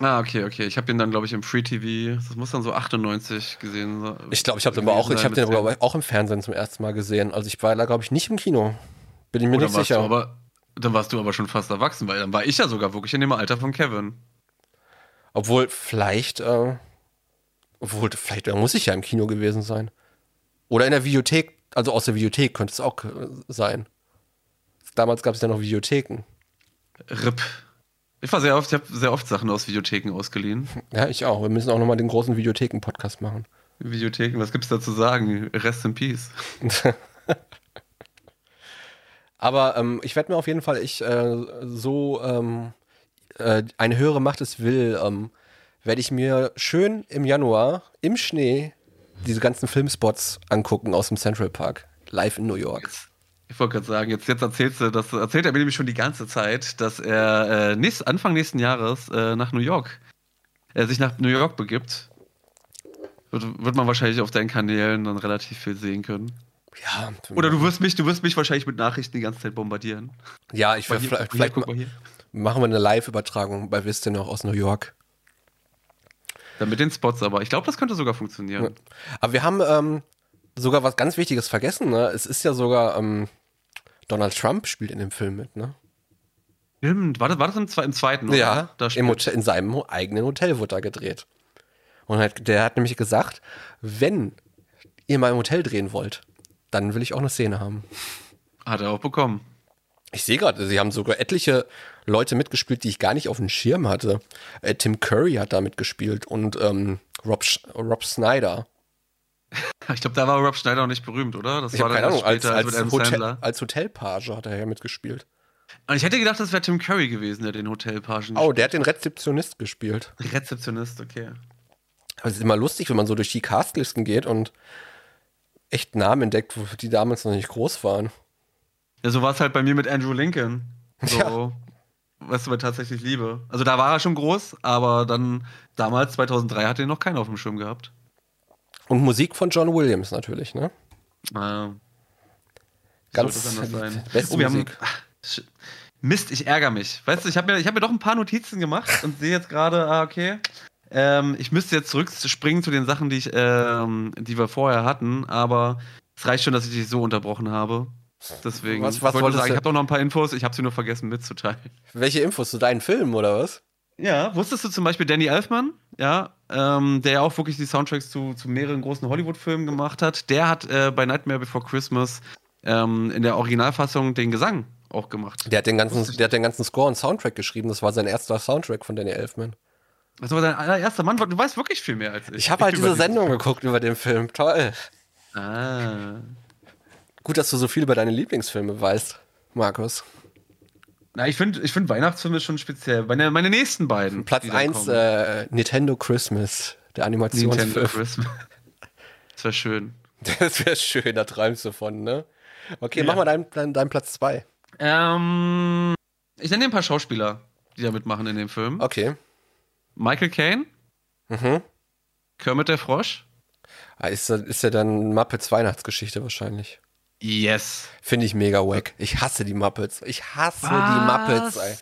S1: Ah, okay, okay. Ich habe den dann, glaube ich, im Free TV, das muss dann so 98 gesehen sein.
S2: Ich glaube, ich habe den aber auch, ich habe den aber auch im Fernsehen zum ersten Mal gesehen. Also ich war da glaube ich nicht im Kino. Bin ich mir
S1: Oder
S2: nicht
S1: warst
S2: sicher.
S1: Aber, dann warst du aber schon fast erwachsen, weil dann war ich ja sogar wirklich in dem Alter von Kevin.
S2: Obwohl vielleicht, äh, obwohl vielleicht äh, muss ich ja im Kino gewesen sein. Oder in der Videothek, also aus der Videothek könnte es auch äh, sein. Damals gab es ja noch Videotheken.
S1: RIP. Ich war sehr oft, ich habe sehr oft Sachen aus Videotheken ausgeliehen.
S2: Ja, ich auch. Wir müssen auch nochmal den großen Videotheken-Podcast machen.
S1: Videotheken, was gibt's da zu sagen? Rest in Peace.
S2: Aber ähm, ich werde mir auf jeden Fall, ich äh, so ähm, äh, eine höhere Macht es will, ähm, werde ich mir schön im Januar im Schnee diese ganzen Filmspots angucken aus dem Central Park. Live in New York.
S1: Ich wollte gerade sagen, jetzt, jetzt erzählst du, das erzählt er mir nämlich schon die ganze Zeit, dass er äh, nächst, Anfang nächsten Jahres äh, nach New York, äh, sich nach New York begibt. Wird, wird man wahrscheinlich auf deinen Kanälen dann relativ viel sehen können.
S2: Ja,
S1: Oder du wirst mich, du wirst mich wahrscheinlich mit Nachrichten die ganze Zeit bombardieren.
S2: ja, ich werde vielleicht,
S1: guck mal
S2: vielleicht,
S1: hier.
S2: Machen wir eine Live-Übertragung bei Wisst ihr noch aus New York.
S1: Dann mit den Spots aber. Ich glaube, das könnte sogar funktionieren. Ja.
S2: Aber wir haben ähm, sogar was ganz Wichtiges vergessen. Ne? Es ist ja sogar ähm, Donald Trump spielt in dem Film mit, ne?
S1: Stimmt. War das, war das im, im zweiten?
S2: Oder? Ja, im Hotel, in seinem eigenen Hotel wurde er gedreht. Und halt, der hat nämlich gesagt, wenn ihr mal im Hotel drehen wollt, dann will ich auch eine Szene haben.
S1: Hat er auch bekommen.
S2: Ich sehe gerade, sie haben sogar etliche Leute mitgespielt, die ich gar nicht auf dem Schirm hatte. Äh, Tim Curry hat da mitgespielt und ähm, Rob, Rob Snyder.
S1: Ich glaube, da war Rob Schneider noch nicht berühmt, oder?
S2: Das ich war keine Ahnung, als, als, als, Hotel, als Hotelpage hat er ja mitgespielt.
S1: Und ich hätte gedacht, das wäre Tim Curry gewesen, der den Hotelpagen
S2: Oh, der hat den Rezeptionist gespielt.
S1: Rezeptionist, okay.
S2: Aber es ist immer lustig, wenn man so durch die Castlisten geht und echt Namen entdeckt, die damals noch nicht groß waren.
S1: Ja, so war es halt bei mir mit Andrew Lincoln. So, ja. Was ich tatsächlich liebe. Also da war er schon groß, aber dann damals, 2003, hat er noch keinen auf dem Schirm gehabt.
S2: Und Musik von John Williams natürlich, ne?
S1: Ah.
S2: Ganz beste oh, wir Musik.
S1: Haben, Mist, ich ärgere mich. Weißt du, ich habe mir, hab mir doch ein paar Notizen gemacht und sehe jetzt gerade, ah, okay, ähm, ich müsste jetzt zurückspringen zu den Sachen, die, ich, ähm, die wir vorher hatten, aber es reicht schon, dass ich dich so unterbrochen habe. Deswegen,
S2: was, was
S1: ich wollte sagen, ich habe doch noch ein paar Infos, ich habe sie nur vergessen mitzuteilen.
S2: Welche Infos zu deinen Filmen oder was?
S1: Ja, wusstest du zum Beispiel Danny Elfman, ja, ähm, der auch wirklich die Soundtracks zu, zu mehreren großen Hollywood-Filmen gemacht hat, der hat äh, bei Nightmare Before Christmas ähm, in der Originalfassung den Gesang auch gemacht.
S2: Der hat, den ganzen, der hat den ganzen Score und Soundtrack geschrieben, das war sein erster Soundtrack von Danny Elfman.
S1: Das war sein allererster Mann, du weißt wirklich viel mehr als ich.
S2: Ich habe halt diese Sendung geguckt über den Film, toll.
S1: Ah.
S2: Gut, dass du so viel über deine Lieblingsfilme weißt, Markus.
S1: Na, ich finde ich find Weihnachtsfilme schon speziell. Meine, meine nächsten beiden.
S2: Platz 1, äh, Nintendo Christmas, der Animationsfilm. Nintendo Christmas.
S1: Das wäre schön.
S2: Das wäre schön, da träumst du von, ne? Okay, ja. mach mal deinen, deinen, deinen Platz 2.
S1: Ähm, ich nenne dir ein paar Schauspieler, die da mitmachen in dem Film.
S2: Okay.
S1: Michael Caine.
S2: Mhm.
S1: Kermit der Frosch.
S2: Ah, ist, ist ja dann Muppets Weihnachtsgeschichte wahrscheinlich.
S1: Yes.
S2: Finde ich mega wack. Ich hasse die Muppets. Ich hasse Was? die Muppets. Ey.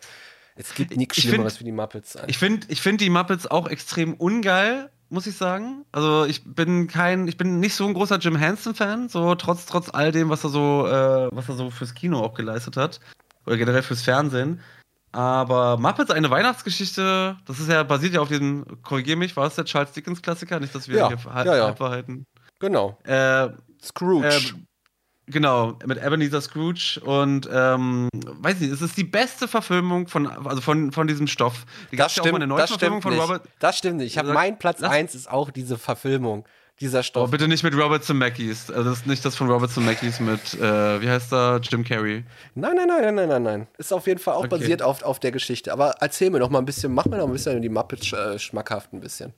S2: Es gibt nichts Schlimmeres wie die Muppets.
S1: Ey. Ich finde ich find die Muppets auch extrem ungeil, muss ich sagen. Also ich bin kein, ich bin nicht so ein großer Jim Henson-Fan, so trotz, trotz all dem, was er so, äh, was er so fürs Kino auch geleistet hat. Oder generell fürs Fernsehen. Aber Muppets, eine Weihnachtsgeschichte, das ist ja, basiert ja auf diesem, korrigier mich, war es der Charles Dickens-Klassiker? Nicht, dass wir
S2: ja, hier
S1: halb,
S2: ja, ja.
S1: halten.
S2: Genau.
S1: Äh,
S2: Scrooge. Äh,
S1: Genau, mit Ebenezer Scrooge und ähm, weiß nicht, es ist die beste Verfilmung von, also von, von diesem Stoff.
S2: Die das stimmt, ja auch eine das stimmt von nicht. Robert. Das stimmt nicht. Ich habe mein Platz 1 ist auch diese Verfilmung dieser Stoff.
S1: Aber bitte nicht mit Robert Zemeckis. Also das ist nicht das von Robert Zemeckis mit, äh, wie heißt er, Jim Carrey.
S2: Nein, nein, nein, nein, nein, nein. Ist auf jeden Fall auch okay. basiert auf, auf der Geschichte. Aber erzähl mir noch mal ein bisschen, mach mir noch ein bisschen die Muppets äh, schmackhaft ein bisschen.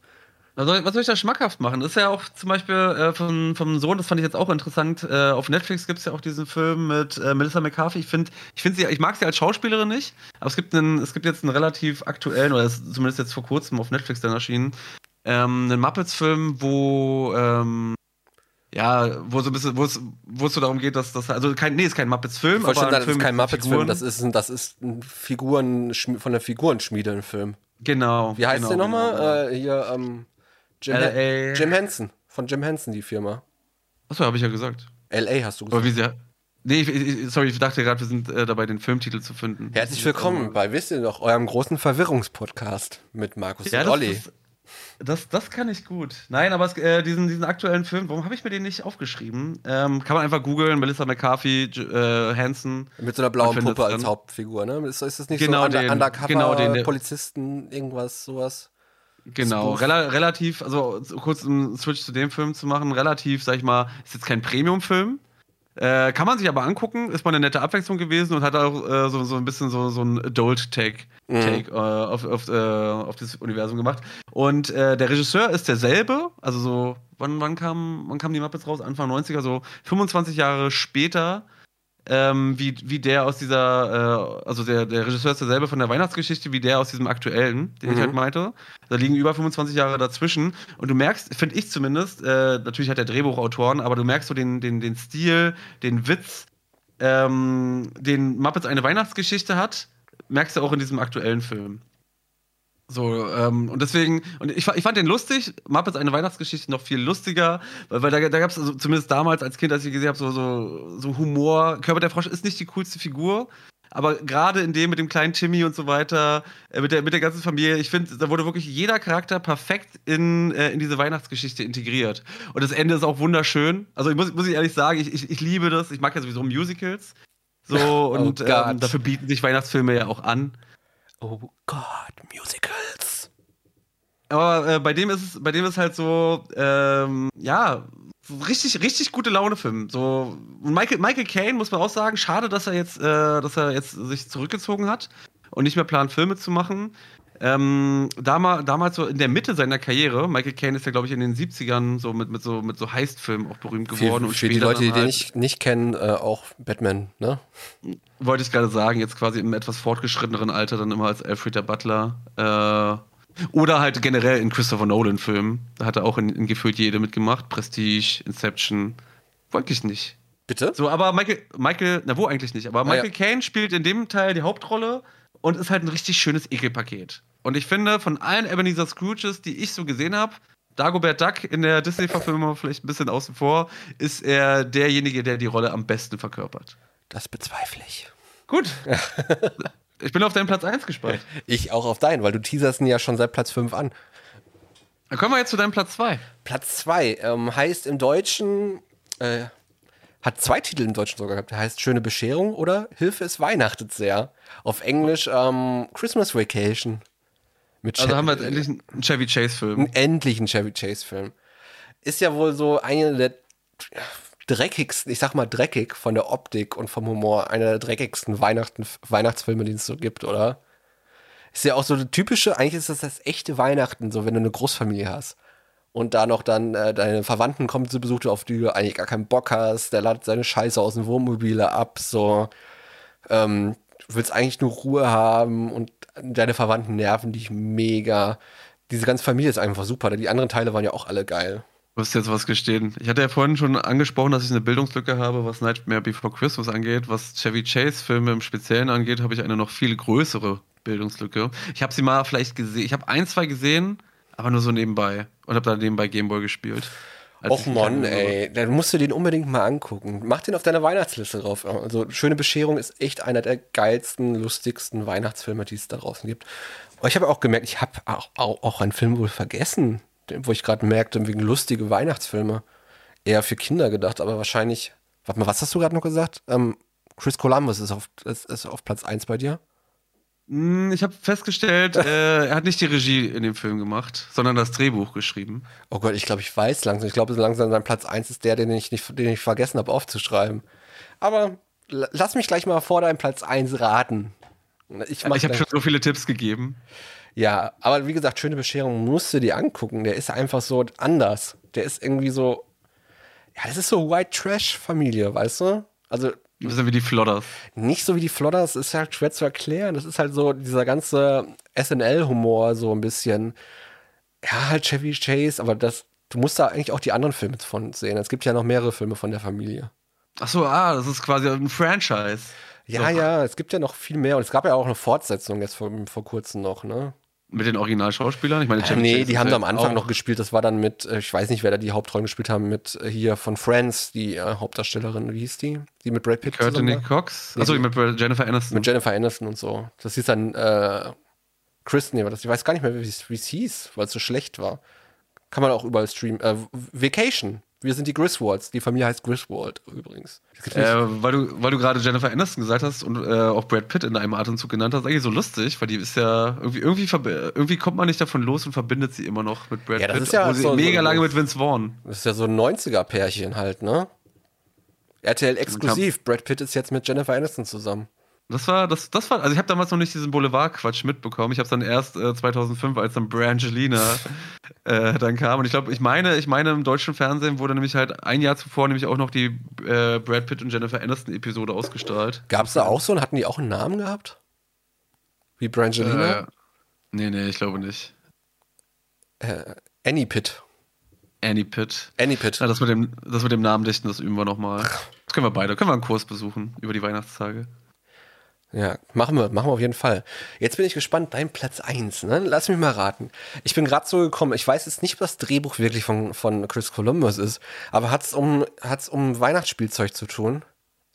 S1: Was soll, was soll ich da schmackhaft machen? Das ist ja auch zum Beispiel äh, vom, vom Sohn, das fand ich jetzt auch interessant. Äh, auf Netflix gibt es ja auch diesen Film mit äh, Melissa McCarthy. Ich finde, ich, find sie, ich mag sie als Schauspielerin nicht, aber es gibt, einen, es gibt jetzt einen relativ aktuellen, oder zumindest jetzt vor kurzem auf Netflix dann erschienen, ähm, einen Muppets-Film, wo ähm, ja, wo so ein bisschen, wo es, wo es so darum geht, dass das, also kein, nee, ist kein Muppets-Film,
S2: aber sagen, das ist kein Muppets-Film, das ist ein, das ist ein Figuren, von der Figurenschmiede ein Film.
S1: Genau.
S2: Wie heißt
S1: genau,
S2: der nochmal? Genau. Äh, hier, ähm, Jim, LA. Jim Henson. Von Jim Henson, die Firma.
S1: Achso, habe ich ja gesagt.
S2: LA hast du gesagt. Aber
S1: wie sie, nee, ich, sorry, ich dachte gerade, wir sind äh, dabei, den Filmtitel zu finden.
S2: Herzlich willkommen bei, wisst ihr noch, eurem großen Verwirrungspodcast mit Markus ja, und Olli.
S1: Das, das, das kann ich gut. Nein, aber es, äh, diesen, diesen aktuellen Film, warum habe ich mir den nicht aufgeschrieben? Ähm, kann man einfach googeln, Melissa McCarthy, äh, Hansen.
S2: Mit so einer blauen Puppe als Hauptfigur, ne? Ist, ist das nicht
S1: genau
S2: so
S1: den,
S2: Undercover,
S1: genau den,
S2: Polizisten, irgendwas, sowas?
S1: Genau, rela relativ, also kurz einen Switch zu dem Film zu machen, relativ, sag ich mal, ist jetzt kein Premium-Film. Äh, kann man sich aber angucken, ist mal eine nette Abwechslung gewesen und hat auch äh, so, so ein bisschen so, so ein Adult-Take mhm. Take, äh, auf, auf, äh, auf das Universum gemacht. Und äh, der Regisseur ist derselbe, also so, wann, wann, kam, wann kam die Muppets raus? Anfang 90er, so 25 Jahre später ähm, wie, wie der aus dieser, äh, also der, der Regisseur ist derselbe von der Weihnachtsgeschichte, wie der aus diesem aktuellen, den mhm. ich halt meinte. Da liegen über 25 Jahre dazwischen. Und du merkst, finde ich zumindest, äh, natürlich hat der Drehbuchautoren, aber du merkst so den, den, den Stil, den Witz, ähm, den Muppets eine Weihnachtsgeschichte hat, merkst du auch in diesem aktuellen Film. So, ähm, und deswegen, und ich, ich fand den lustig, Muppets eine Weihnachtsgeschichte noch viel lustiger, weil, weil da, da gab es also zumindest damals als Kind, als ich gesehen habe, so, so, so Humor. Körper der Frosch ist nicht die coolste Figur, aber gerade in dem mit dem kleinen Timmy und so weiter, äh, mit, der, mit der ganzen Familie, ich finde, da wurde wirklich jeder Charakter perfekt in, äh, in diese Weihnachtsgeschichte integriert. Und das Ende ist auch wunderschön. Also ich muss, muss ich ehrlich sagen, ich, ich, ich liebe das. Ich mag ja sowieso Musicals. So, oh und oh ähm, dafür bieten sich Weihnachtsfilme ja auch an.
S2: Oh Gott, Musicals.
S1: Aber äh, bei dem ist es, bei dem ist halt so, ähm, ja, richtig, richtig gute Laune-Film. So Michael, Michael Caine muss man auch sagen, schade, dass er jetzt, äh, dass er jetzt sich zurückgezogen hat und nicht mehr plant, Filme zu machen. Ähm, damals, so in der Mitte seiner Karriere, Michael Caine ist ja, glaube ich, in den 70ern so mit, mit so, mit so Heist-Filmen auch berühmt geworden.
S2: Für, und für die Leute, die halt, den nicht, nicht kennen, äh, auch Batman, ne?
S1: Wollte ich gerade sagen, jetzt quasi im etwas fortgeschritteneren Alter dann immer als Alfred der Butler. Äh, oder halt generell in Christopher Nolan-Filmen. Da hat er auch in, in gefühlt jede mitgemacht. Prestige, Inception. Wollte ich nicht.
S2: Bitte?
S1: So, aber Michael, Michael, na wo eigentlich nicht, aber Michael ah, ja. Caine spielt in dem Teil die Hauptrolle und ist halt ein richtig schönes Ekelpaket. Und ich finde, von allen Ebenezer Scrooges, die ich so gesehen habe, Dagobert Duck in der Disney-Verfilmung vielleicht ein bisschen außen vor, ist er derjenige, der die Rolle am besten verkörpert.
S2: Das bezweifle ich.
S1: Gut. Ich bin auf deinen Platz 1 gespannt.
S2: Ich auch auf deinen, weil du teaserst ihn ja schon seit Platz 5 an.
S1: Dann kommen wir jetzt zu deinem Platz 2.
S2: Platz 2 ähm, heißt im Deutschen, äh, hat zwei Titel im Deutschen sogar gehabt. Der heißt Schöne Bescherung oder Hilfe, es weihnachtet sehr. Auf Englisch ähm, Christmas Vacation.
S1: Mit also Chevy, haben wir jetzt endlich einen Chevy Chase-Film.
S2: Endlich einen Chevy Chase-Film. Ist ja wohl so eine der dreckigsten, ich sag mal dreckig von der Optik und vom Humor, einer der dreckigsten Weihnachten, Weihnachtsfilme, die es so gibt, oder? Ist ja auch so eine typische, eigentlich ist das das echte Weihnachten, so wenn du eine Großfamilie hast. Und da noch dann äh, deine Verwandten kommen zu Besuch, auf die du eigentlich gar keinen Bock hast, der ladet seine Scheiße aus dem Wohnmobile ab, so. Ähm, willst eigentlich nur Ruhe haben und deine Verwandten nerven dich mega. Diese ganze Familie ist einfach super. Die anderen Teile waren ja auch alle geil.
S1: Du musst jetzt was gestehen. Ich hatte ja vorhin schon angesprochen, dass ich eine Bildungslücke habe, was Nightmare Before Christmas angeht. Was Chevy Chase-Filme im Speziellen angeht, habe ich eine noch viel größere Bildungslücke. Ich habe sie mal vielleicht gesehen. Ich habe ein, zwei gesehen, aber nur so nebenbei. Und habe dann nebenbei Gameboy gespielt.
S2: Och Mann, ey, dann musst du den unbedingt mal angucken. Mach den auf deine Weihnachtsliste drauf. Also, Schöne Bescherung ist echt einer der geilsten, lustigsten Weihnachtsfilme, die es da draußen gibt. Aber ich habe auch gemerkt, ich habe auch, auch, auch einen Film wohl vergessen wo ich gerade merkte, wegen lustige Weihnachtsfilme. Eher für Kinder gedacht, aber wahrscheinlich. Warte mal, was hast du gerade noch gesagt? Ähm, Chris Columbus ist auf, ist, ist auf Platz 1 bei dir?
S1: Hm, ich habe festgestellt, äh, er hat nicht die Regie in dem Film gemacht, sondern das Drehbuch geschrieben.
S2: Oh Gott, ich glaube, ich weiß langsam. Ich glaube, langsam sein Platz 1 ist der, den ich, nicht, den ich vergessen habe aufzuschreiben. Aber lass mich gleich mal vor deinem Platz 1 raten.
S1: Ich, ich habe schon so viele Tipps gegeben.
S2: Ja, aber wie gesagt, schöne Bescherung musst du dir angucken. Der ist einfach so anders. Der ist irgendwie so. Ja, das ist so White Trash Familie, weißt du? Also.
S1: Ja wie die Flodders.
S2: Nicht so wie die Flodders, ist halt schwer zu erklären. Das ist halt so dieser ganze SNL-Humor, so ein bisschen. Ja, halt Chevy Chase, aber das, du musst da eigentlich auch die anderen Filme von sehen. Es gibt ja noch mehrere Filme von der Familie.
S1: Ach so, ah, das ist quasi ein Franchise.
S2: Ja, so. ja, es gibt ja noch viel mehr und es gab ja auch eine Fortsetzung jetzt vor, vor kurzem noch, ne?
S1: Mit den Originalschauspielern? Ich meine,
S2: äh, nee, die haben da am Anfang noch gespielt. Das war dann mit, äh, ich weiß nicht, wer da die Hauptrollen gespielt haben, mit äh, hier von Friends, die äh, Hauptdarstellerin, wie hieß die? Die mit Brad Pitt.
S1: Courtney Cox? Achso, mit Jennifer Aniston.
S2: Mit Jennifer Aniston und so. Das hieß dann äh, Chris, nee, das, ich weiß gar nicht mehr, wie es hieß, weil es so schlecht war. Kann man auch überall streamen. Äh, Vacation wir sind die Griswolds. Die Familie heißt Griswold übrigens.
S1: Äh, weil du, weil du gerade Jennifer Aniston gesagt hast und äh, auch Brad Pitt in einem Atemzug genannt hast, eigentlich so lustig, weil die ist ja irgendwie, irgendwie, irgendwie kommt man nicht davon los und verbindet sie immer noch mit Brad
S2: ja, das
S1: Pitt.
S2: Ist ja
S1: so, mega so, lange mit Vince Vaughn.
S2: Das ist ja so ein 90er-Pärchen halt, ne? RTL exklusiv. Brad Pitt ist jetzt mit Jennifer Aniston zusammen.
S1: Das war, das, das war, also ich habe damals noch nicht diesen Boulevard-Quatsch mitbekommen. Ich habe es dann erst äh, 2005, als dann Brangelina äh, dann kam. Und ich glaube, ich meine, ich meine, im deutschen Fernsehen wurde nämlich halt ein Jahr zuvor nämlich auch noch die äh, Brad Pitt und Jennifer Aniston-Episode ausgestrahlt.
S2: Gab es da auch so und hatten die auch einen Namen gehabt? Wie Brangelina?
S1: Äh, nee, nee, ich glaube nicht.
S2: Äh, Annie Pitt.
S1: Annie Pitt.
S2: Annie Pitt.
S1: Ja, das mit dem, das mit dem Namen dichten, das üben wir nochmal. Das können wir beide. Können wir einen Kurs besuchen über die Weihnachtstage.
S2: Ja, machen wir, machen wir auf jeden Fall. Jetzt bin ich gespannt, dein Platz 1, ne? Lass mich mal raten. Ich bin gerade so gekommen, ich weiß jetzt nicht, ob das Drehbuch wirklich von, von Chris Columbus ist, aber hat es um, hat's um Weihnachtsspielzeug zu tun?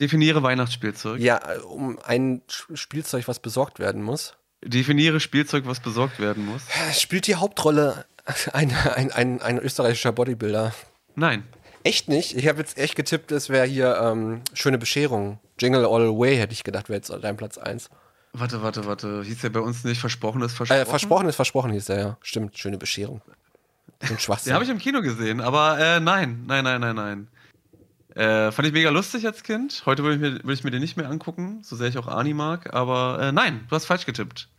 S1: Definiere Weihnachtsspielzeug.
S2: Ja, um ein Spielzeug, was besorgt werden muss.
S1: Definiere Spielzeug, was besorgt werden muss.
S2: Spielt die Hauptrolle ein, ein, ein, ein österreichischer Bodybuilder?
S1: Nein.
S2: Echt nicht? Ich habe jetzt echt getippt, es wäre hier ähm, Schöne Bescherung. Jingle All the Way, hätte ich gedacht, wäre jetzt dein Platz 1.
S1: Warte, warte, warte. Hieß der bei uns nicht Versprochen ist Versprochen?
S2: Äh, versprochen ist Versprochen hieß der, ja. Stimmt, Schöne Bescherung.
S1: Ein Schwachsinn. Den habe ich im Kino gesehen, aber äh, nein, nein, nein, nein, nein. Äh, fand ich mega lustig als Kind. Heute würde ich, mir, würd ich mir den nicht mehr angucken, so sehr ich auch Ani mag. Aber äh, nein, du hast falsch getippt.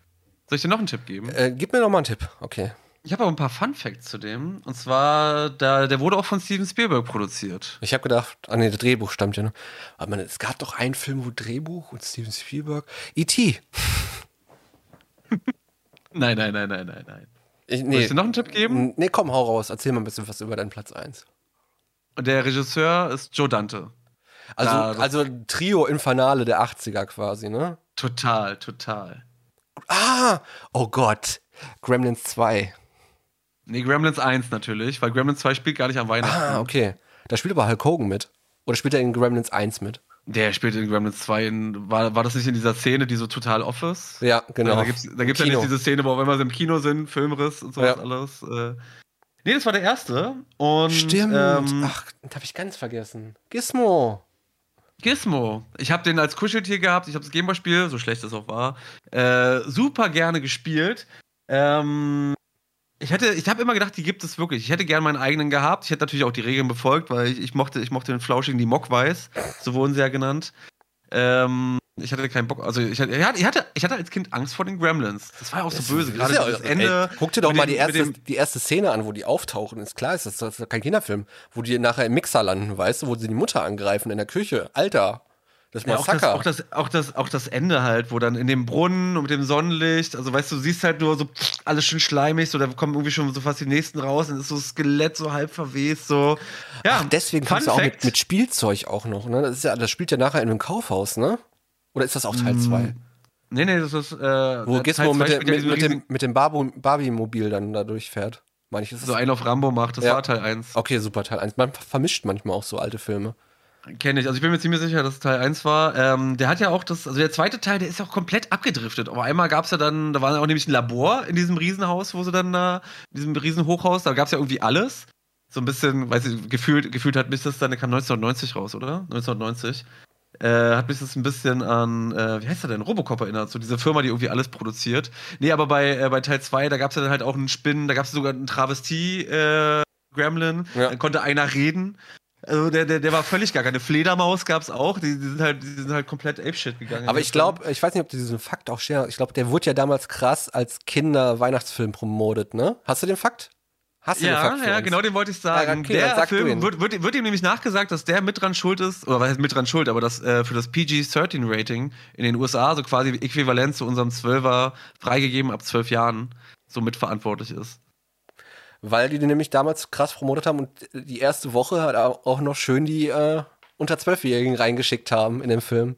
S1: Soll ich dir noch einen Tipp geben?
S2: Äh, gib mir noch mal einen Tipp, okay.
S1: Ich habe aber ein paar Fun Facts zu dem. Und zwar, der, der wurde auch von Steven Spielberg produziert.
S2: Ich habe gedacht, ah nee, das Drehbuch stammt ja. Ne? Aber man, es gab doch einen Film, wo Drehbuch und Steven Spielberg. E.T.
S1: nein, nein, nein, nein, nein, nein.
S2: Ich, nee,
S1: Willst du noch einen Tipp geben?
S2: Nee, komm, hau raus. Erzähl mal ein bisschen was über deinen Platz 1.
S1: Der Regisseur ist Joe Dante.
S2: Also, da, also Trio Infernale der 80er quasi, ne?
S1: Total, total.
S2: Ah, oh Gott. Gremlins 2.
S1: Nee, Gremlins 1 natürlich, weil Gremlins 2 spielt gar nicht am Weihnachten.
S2: Ah, okay. Da spielt aber Hulk Hogan mit. Oder spielt er in Gremlins 1 mit?
S1: Der spielt in Gremlins 2 in, war, war das nicht in dieser Szene, die so total off ist?
S2: Ja, genau.
S1: Da da gibt's ja nicht diese Szene, wo immer sie im Kino sind, Filmriss und sowas ja. alles. Äh. Nee, das war der erste. Und,
S2: Stimmt. Ähm, Ach, das habe ich ganz vergessen. Gizmo.
S1: Gizmo. Ich habe den als Kuscheltier gehabt. Ich habe das Gameboy-Spiel, so schlecht es auch war, äh, super gerne gespielt. Ähm, ich hätte, ich habe immer gedacht, die gibt es wirklich. Ich hätte gerne meinen eigenen gehabt. Ich hätte natürlich auch die Regeln befolgt, weil ich, ich mochte, ich mochte den Flauschigen die Mockweiß, so wurden sie ja genannt. Ähm, ich hatte keinen Bock, also ich hatte, ich hatte, ich hatte als Kind Angst vor den Gremlins. Das war ja auch so böse, gerade
S2: ja, das Ende. Ey, guck dir doch mal die erste, die erste Szene an, wo die auftauchen. Ist klar, ist das, das ist kein Kinderfilm, wo die nachher im Mixer landen, weißt du, wo sie die Mutter angreifen in der Küche. Alter.
S1: Das ja, auch, das, auch, das, auch, das, auch das Ende halt, wo dann in dem Brunnen und mit dem Sonnenlicht, also weißt du, du siehst halt nur so alles schön schleimig, so da kommen irgendwie schon so fast die nächsten raus und ist so Skelett so halb verwest, so.
S2: Ja, Ach, deswegen kannst du auch mit, mit, Spielzeug auch noch, ne? Das, ist ja, das spielt ja nachher in einem Kaufhaus, ne? Oder ist das auch Teil 2? Mm,
S1: nee, nee, das ist. Äh,
S2: wo Gizmo mit, mit, mit, mit, dem, mit dem Barbie-Mobil dann da durchfährt. Meine ich,
S1: so einen auf Rambo macht, das ja. war Teil 1.
S2: Okay, super, Teil 1. Man vermischt manchmal auch so alte Filme.
S1: Kenne ich. Also ich bin mir ziemlich sicher, dass es Teil 1 war. Ähm, der hat ja auch das, also der zweite Teil, der ist ja auch komplett abgedriftet. Aber einmal gab es ja dann, da war auch nämlich ein Labor in diesem Riesenhaus, wo sie dann da, in diesem Riesenhochhaus, da gab es ja irgendwie alles. So ein bisschen, weiß ich, gefühlt, gefühlt hat mich das dann, der kam 1990 raus, oder? 1990. Äh, hat mich das ein bisschen an, äh, wie heißt der denn, Robocop erinnert, so diese Firma, die irgendwie alles produziert. Nee, aber bei, äh, bei Teil 2, da gab es ja dann halt auch einen Spinnen, da gab es sogar einen Travestie, äh, Gremlin, ja. dann konnte einer reden. Also der, der, der war völlig gar keine Fledermaus gab es auch. Die, die, sind halt, die sind halt komplett apeshit gegangen.
S2: Aber ich glaube, ich weiß nicht, ob du diesen Fakt auch share. Ich glaube, der wurde ja damals krass als Kinder-Weihnachtsfilm promotet, ne? Hast du den Fakt? Hast du
S1: ja,
S2: den Fakt
S1: ja, genau den wollte ich sagen. Ja, okay, der Film wird, wird, wird, ihm nämlich nachgesagt, dass der mit dran schuld ist, oder was heißt mit dran schuld, aber dass äh, für das PG-13-Rating in den USA so quasi äquivalent zu unserem 12er freigegeben ab 12 Jahren so mitverantwortlich ist
S2: weil die den nämlich damals krass promotet haben und die erste Woche halt auch noch schön die äh, unter Zwölfjährigen reingeschickt haben in dem Film.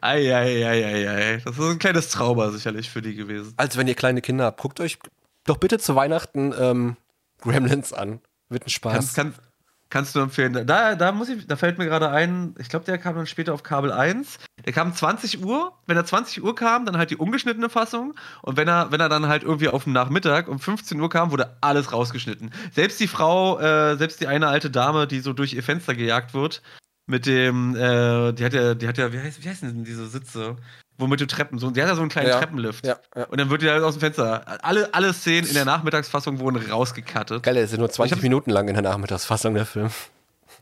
S1: Eieieiei. Das ist ein kleines Trauma sicherlich für die gewesen.
S2: Also wenn ihr kleine Kinder habt, guckt euch doch bitte zu Weihnachten ähm, Gremlins an. Wird ein Spaß.
S1: Kann, kann, kannst du empfehlen. Da, da muss ich, da fällt mir gerade ein, ich glaube, der kam dann später auf Kabel 1. Der kam 20 Uhr. Wenn er 20 Uhr kam, dann halt die ungeschnittene Fassung. Und wenn er, wenn er dann halt irgendwie auf dem Nachmittag um 15 Uhr kam, wurde alles rausgeschnitten. Selbst die Frau, äh, selbst die eine alte Dame, die so durch ihr Fenster gejagt wird, mit dem, äh, die hat ja, die hat ja, wie heißt, wie heißen denn diese Sitze? Womit du Treppen, so, der hat ja so einen kleinen ja, Treppenlift. Ja, ja. Und dann wird die halt aus dem Fenster. Alle, alle Szenen in der Nachmittagsfassung wurden rausgekattet.
S2: Geil, der ist ja nur 20 hab, Minuten lang in der Nachmittagsfassung, der Film.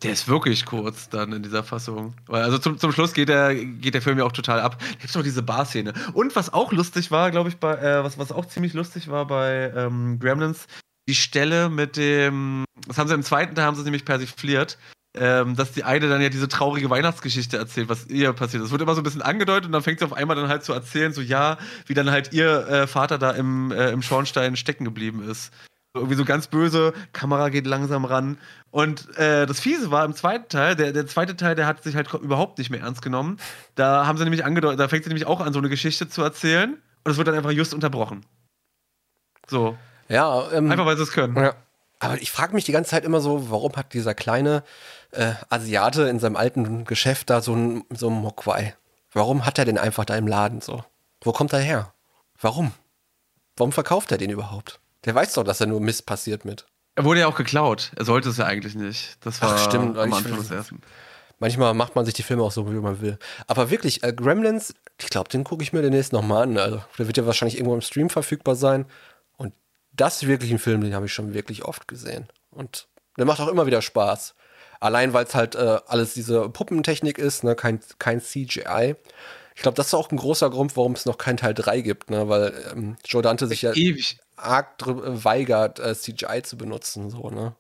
S1: Der ist wirklich kurz dann in dieser Fassung. Also zum, zum Schluss geht der, geht der Film ja auch total ab. Da gibt noch diese Bar-Szene. Und was auch lustig war, glaube ich, bei, äh, was, was auch ziemlich lustig war bei ähm, Gremlins, die Stelle mit dem, das haben sie im zweiten Teil, haben sie nämlich persifliert, ähm, dass die eine dann ja diese traurige Weihnachtsgeschichte erzählt, was ihr passiert ist. Es wird immer so ein bisschen angedeutet und dann fängt sie auf einmal dann halt zu erzählen, so ja, wie dann halt ihr äh, Vater da im, äh, im Schornstein stecken geblieben ist. Irgendwie so ganz böse, Kamera geht langsam ran. Und äh, das Fiese war im zweiten Teil, der, der zweite Teil, der hat sich halt überhaupt nicht mehr ernst genommen. Da haben sie nämlich angedeutet, da fängt sie nämlich auch an, so eine Geschichte zu erzählen. Und es wird dann einfach just unterbrochen. So.
S2: Ja, ähm,
S1: einfach weil sie es können. Ja.
S2: Aber ich frage mich die ganze Zeit immer so, warum hat dieser kleine äh, Asiate in seinem alten Geschäft da so ein, so ein Mokwai? Warum hat er den einfach da im Laden so? Wo kommt er her? Warum? Warum verkauft er den überhaupt? Der weiß doch, dass er nur Mist passiert mit.
S1: Er wurde ja auch geklaut. Er sollte es ja eigentlich nicht. Das war
S2: Ach, stimmt. am Anfang des ersten. Manchmal macht man sich die Filme auch so, wie man will. Aber wirklich, äh, Gremlins, ich glaube, den gucke ich mir demnächst nochmal an. Also, der wird ja wahrscheinlich irgendwo im Stream verfügbar sein. Das ist wirklich ein Film, den habe ich schon wirklich oft gesehen. Und der macht auch immer wieder Spaß. Allein, weil es halt äh, alles diese Puppentechnik ist, ne? kein, kein CGI. Ich glaube, das ist auch ein großer Grund, warum es noch keinen Teil 3 gibt, ne? weil ähm, Joe Dante sich ja ewig arg weigert, äh, CGI zu benutzen. So, ne?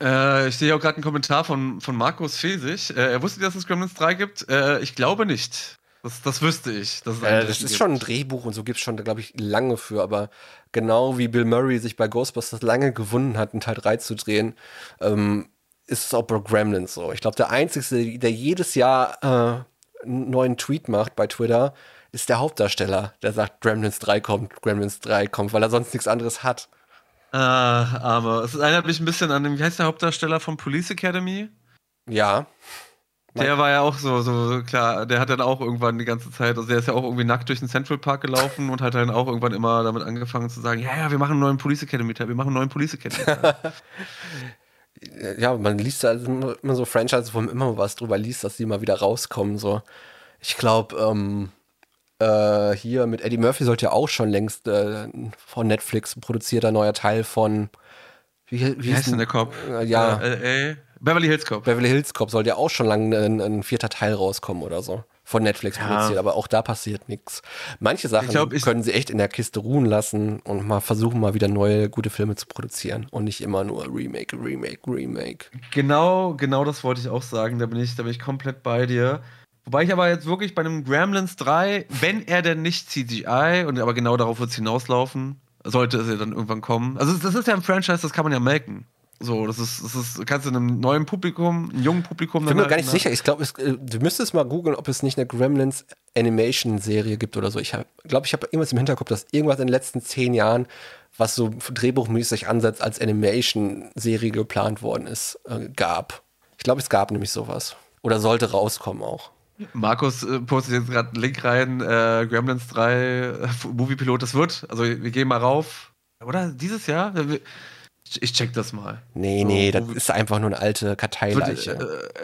S1: Äh, ich sehe auch gerade einen Kommentar von, von Markus Fesig. Äh, er wusste, dass es Gremlins 3 gibt. Äh, ich glaube nicht. Das, das wüsste ich.
S2: Das, äh, das ist schon ein Drehbuch und so gibt es schon, glaube ich, lange für. Aber genau wie Bill Murray sich bei Ghostbusters lange gewunden hat, einen Teil 3 zu drehen, ähm, ist es auch bei Gremlins so. Ich glaube, der Einzige, der jedes Jahr äh, einen neuen Tweet macht bei Twitter, ist der Hauptdarsteller, der sagt, Gremlins 3 kommt, Gremlins 3 kommt, weil er sonst nichts anderes hat.
S1: Ah, aber es erinnert mich ein bisschen an den, wie heißt der Hauptdarsteller von Police Academy?
S2: Ja.
S1: Der war ja auch so, so klar, der hat dann auch irgendwann die ganze Zeit, also der ist ja auch irgendwie nackt durch den Central Park gelaufen und hat dann auch irgendwann immer damit angefangen zu sagen, ja, ja, wir machen einen neuen Police Academy Teil, wir machen einen neuen Police Academy Teil.
S2: ja, man liest da immer so Franchises, wo man immer was drüber liest, dass die mal wieder rauskommen, so. Ich glaube, ähm, äh, hier mit Eddie Murphy sollte ja auch schon längst äh, von Netflix produzierter neuer Teil von
S1: wie, wie, wie heißt denn der Cop?
S2: Äh, ja.
S1: Äh, Beverly Hills Cop.
S2: Beverly Hills Cop soll ja auch schon lange ein, ein, vierter Teil rauskommen oder so. Von Netflix ja. produziert, aber auch da passiert nichts. Manche Sachen glaub, können sie echt in der Kiste ruhen lassen und mal versuchen, mal wieder neue, gute Filme zu produzieren und nicht immer nur Remake, Remake, Remake.
S1: Genau, genau das wollte ich auch sagen. Da bin ich, da bin ich komplett bei dir. Wobei ich aber jetzt wirklich bei einem Gremlins 3, wenn er denn nicht CGI, und aber genau darauf wird es hinauslaufen, sollte es ja dann irgendwann kommen. Also das ist ja ein Franchise, das kann man ja melken. So, das ist, das ist, kannst du einem neuen Publikum, einem jungen Publikum.
S2: Ich bin mir gar nicht ne? sicher. Ich glaube, äh, du müsstest mal googeln, ob es nicht eine Gremlins Animation-Serie gibt oder so. Ich glaube, ich habe irgendwas im Hinterkopf, dass irgendwas in den letzten zehn Jahren, was so drehbuchmäßig ansetzt, als Animation-Serie geplant worden ist, äh, gab. Ich glaube, es gab nämlich sowas. Oder sollte rauskommen auch.
S1: Markus äh, postet jetzt gerade einen Link rein, äh, Gremlins 3, äh, Moviepilot, das wird. Also wir gehen mal rauf. Oder dieses Jahr? Ich check das mal.
S2: Nee, so, nee, das ist einfach nur eine alte Karteileiche.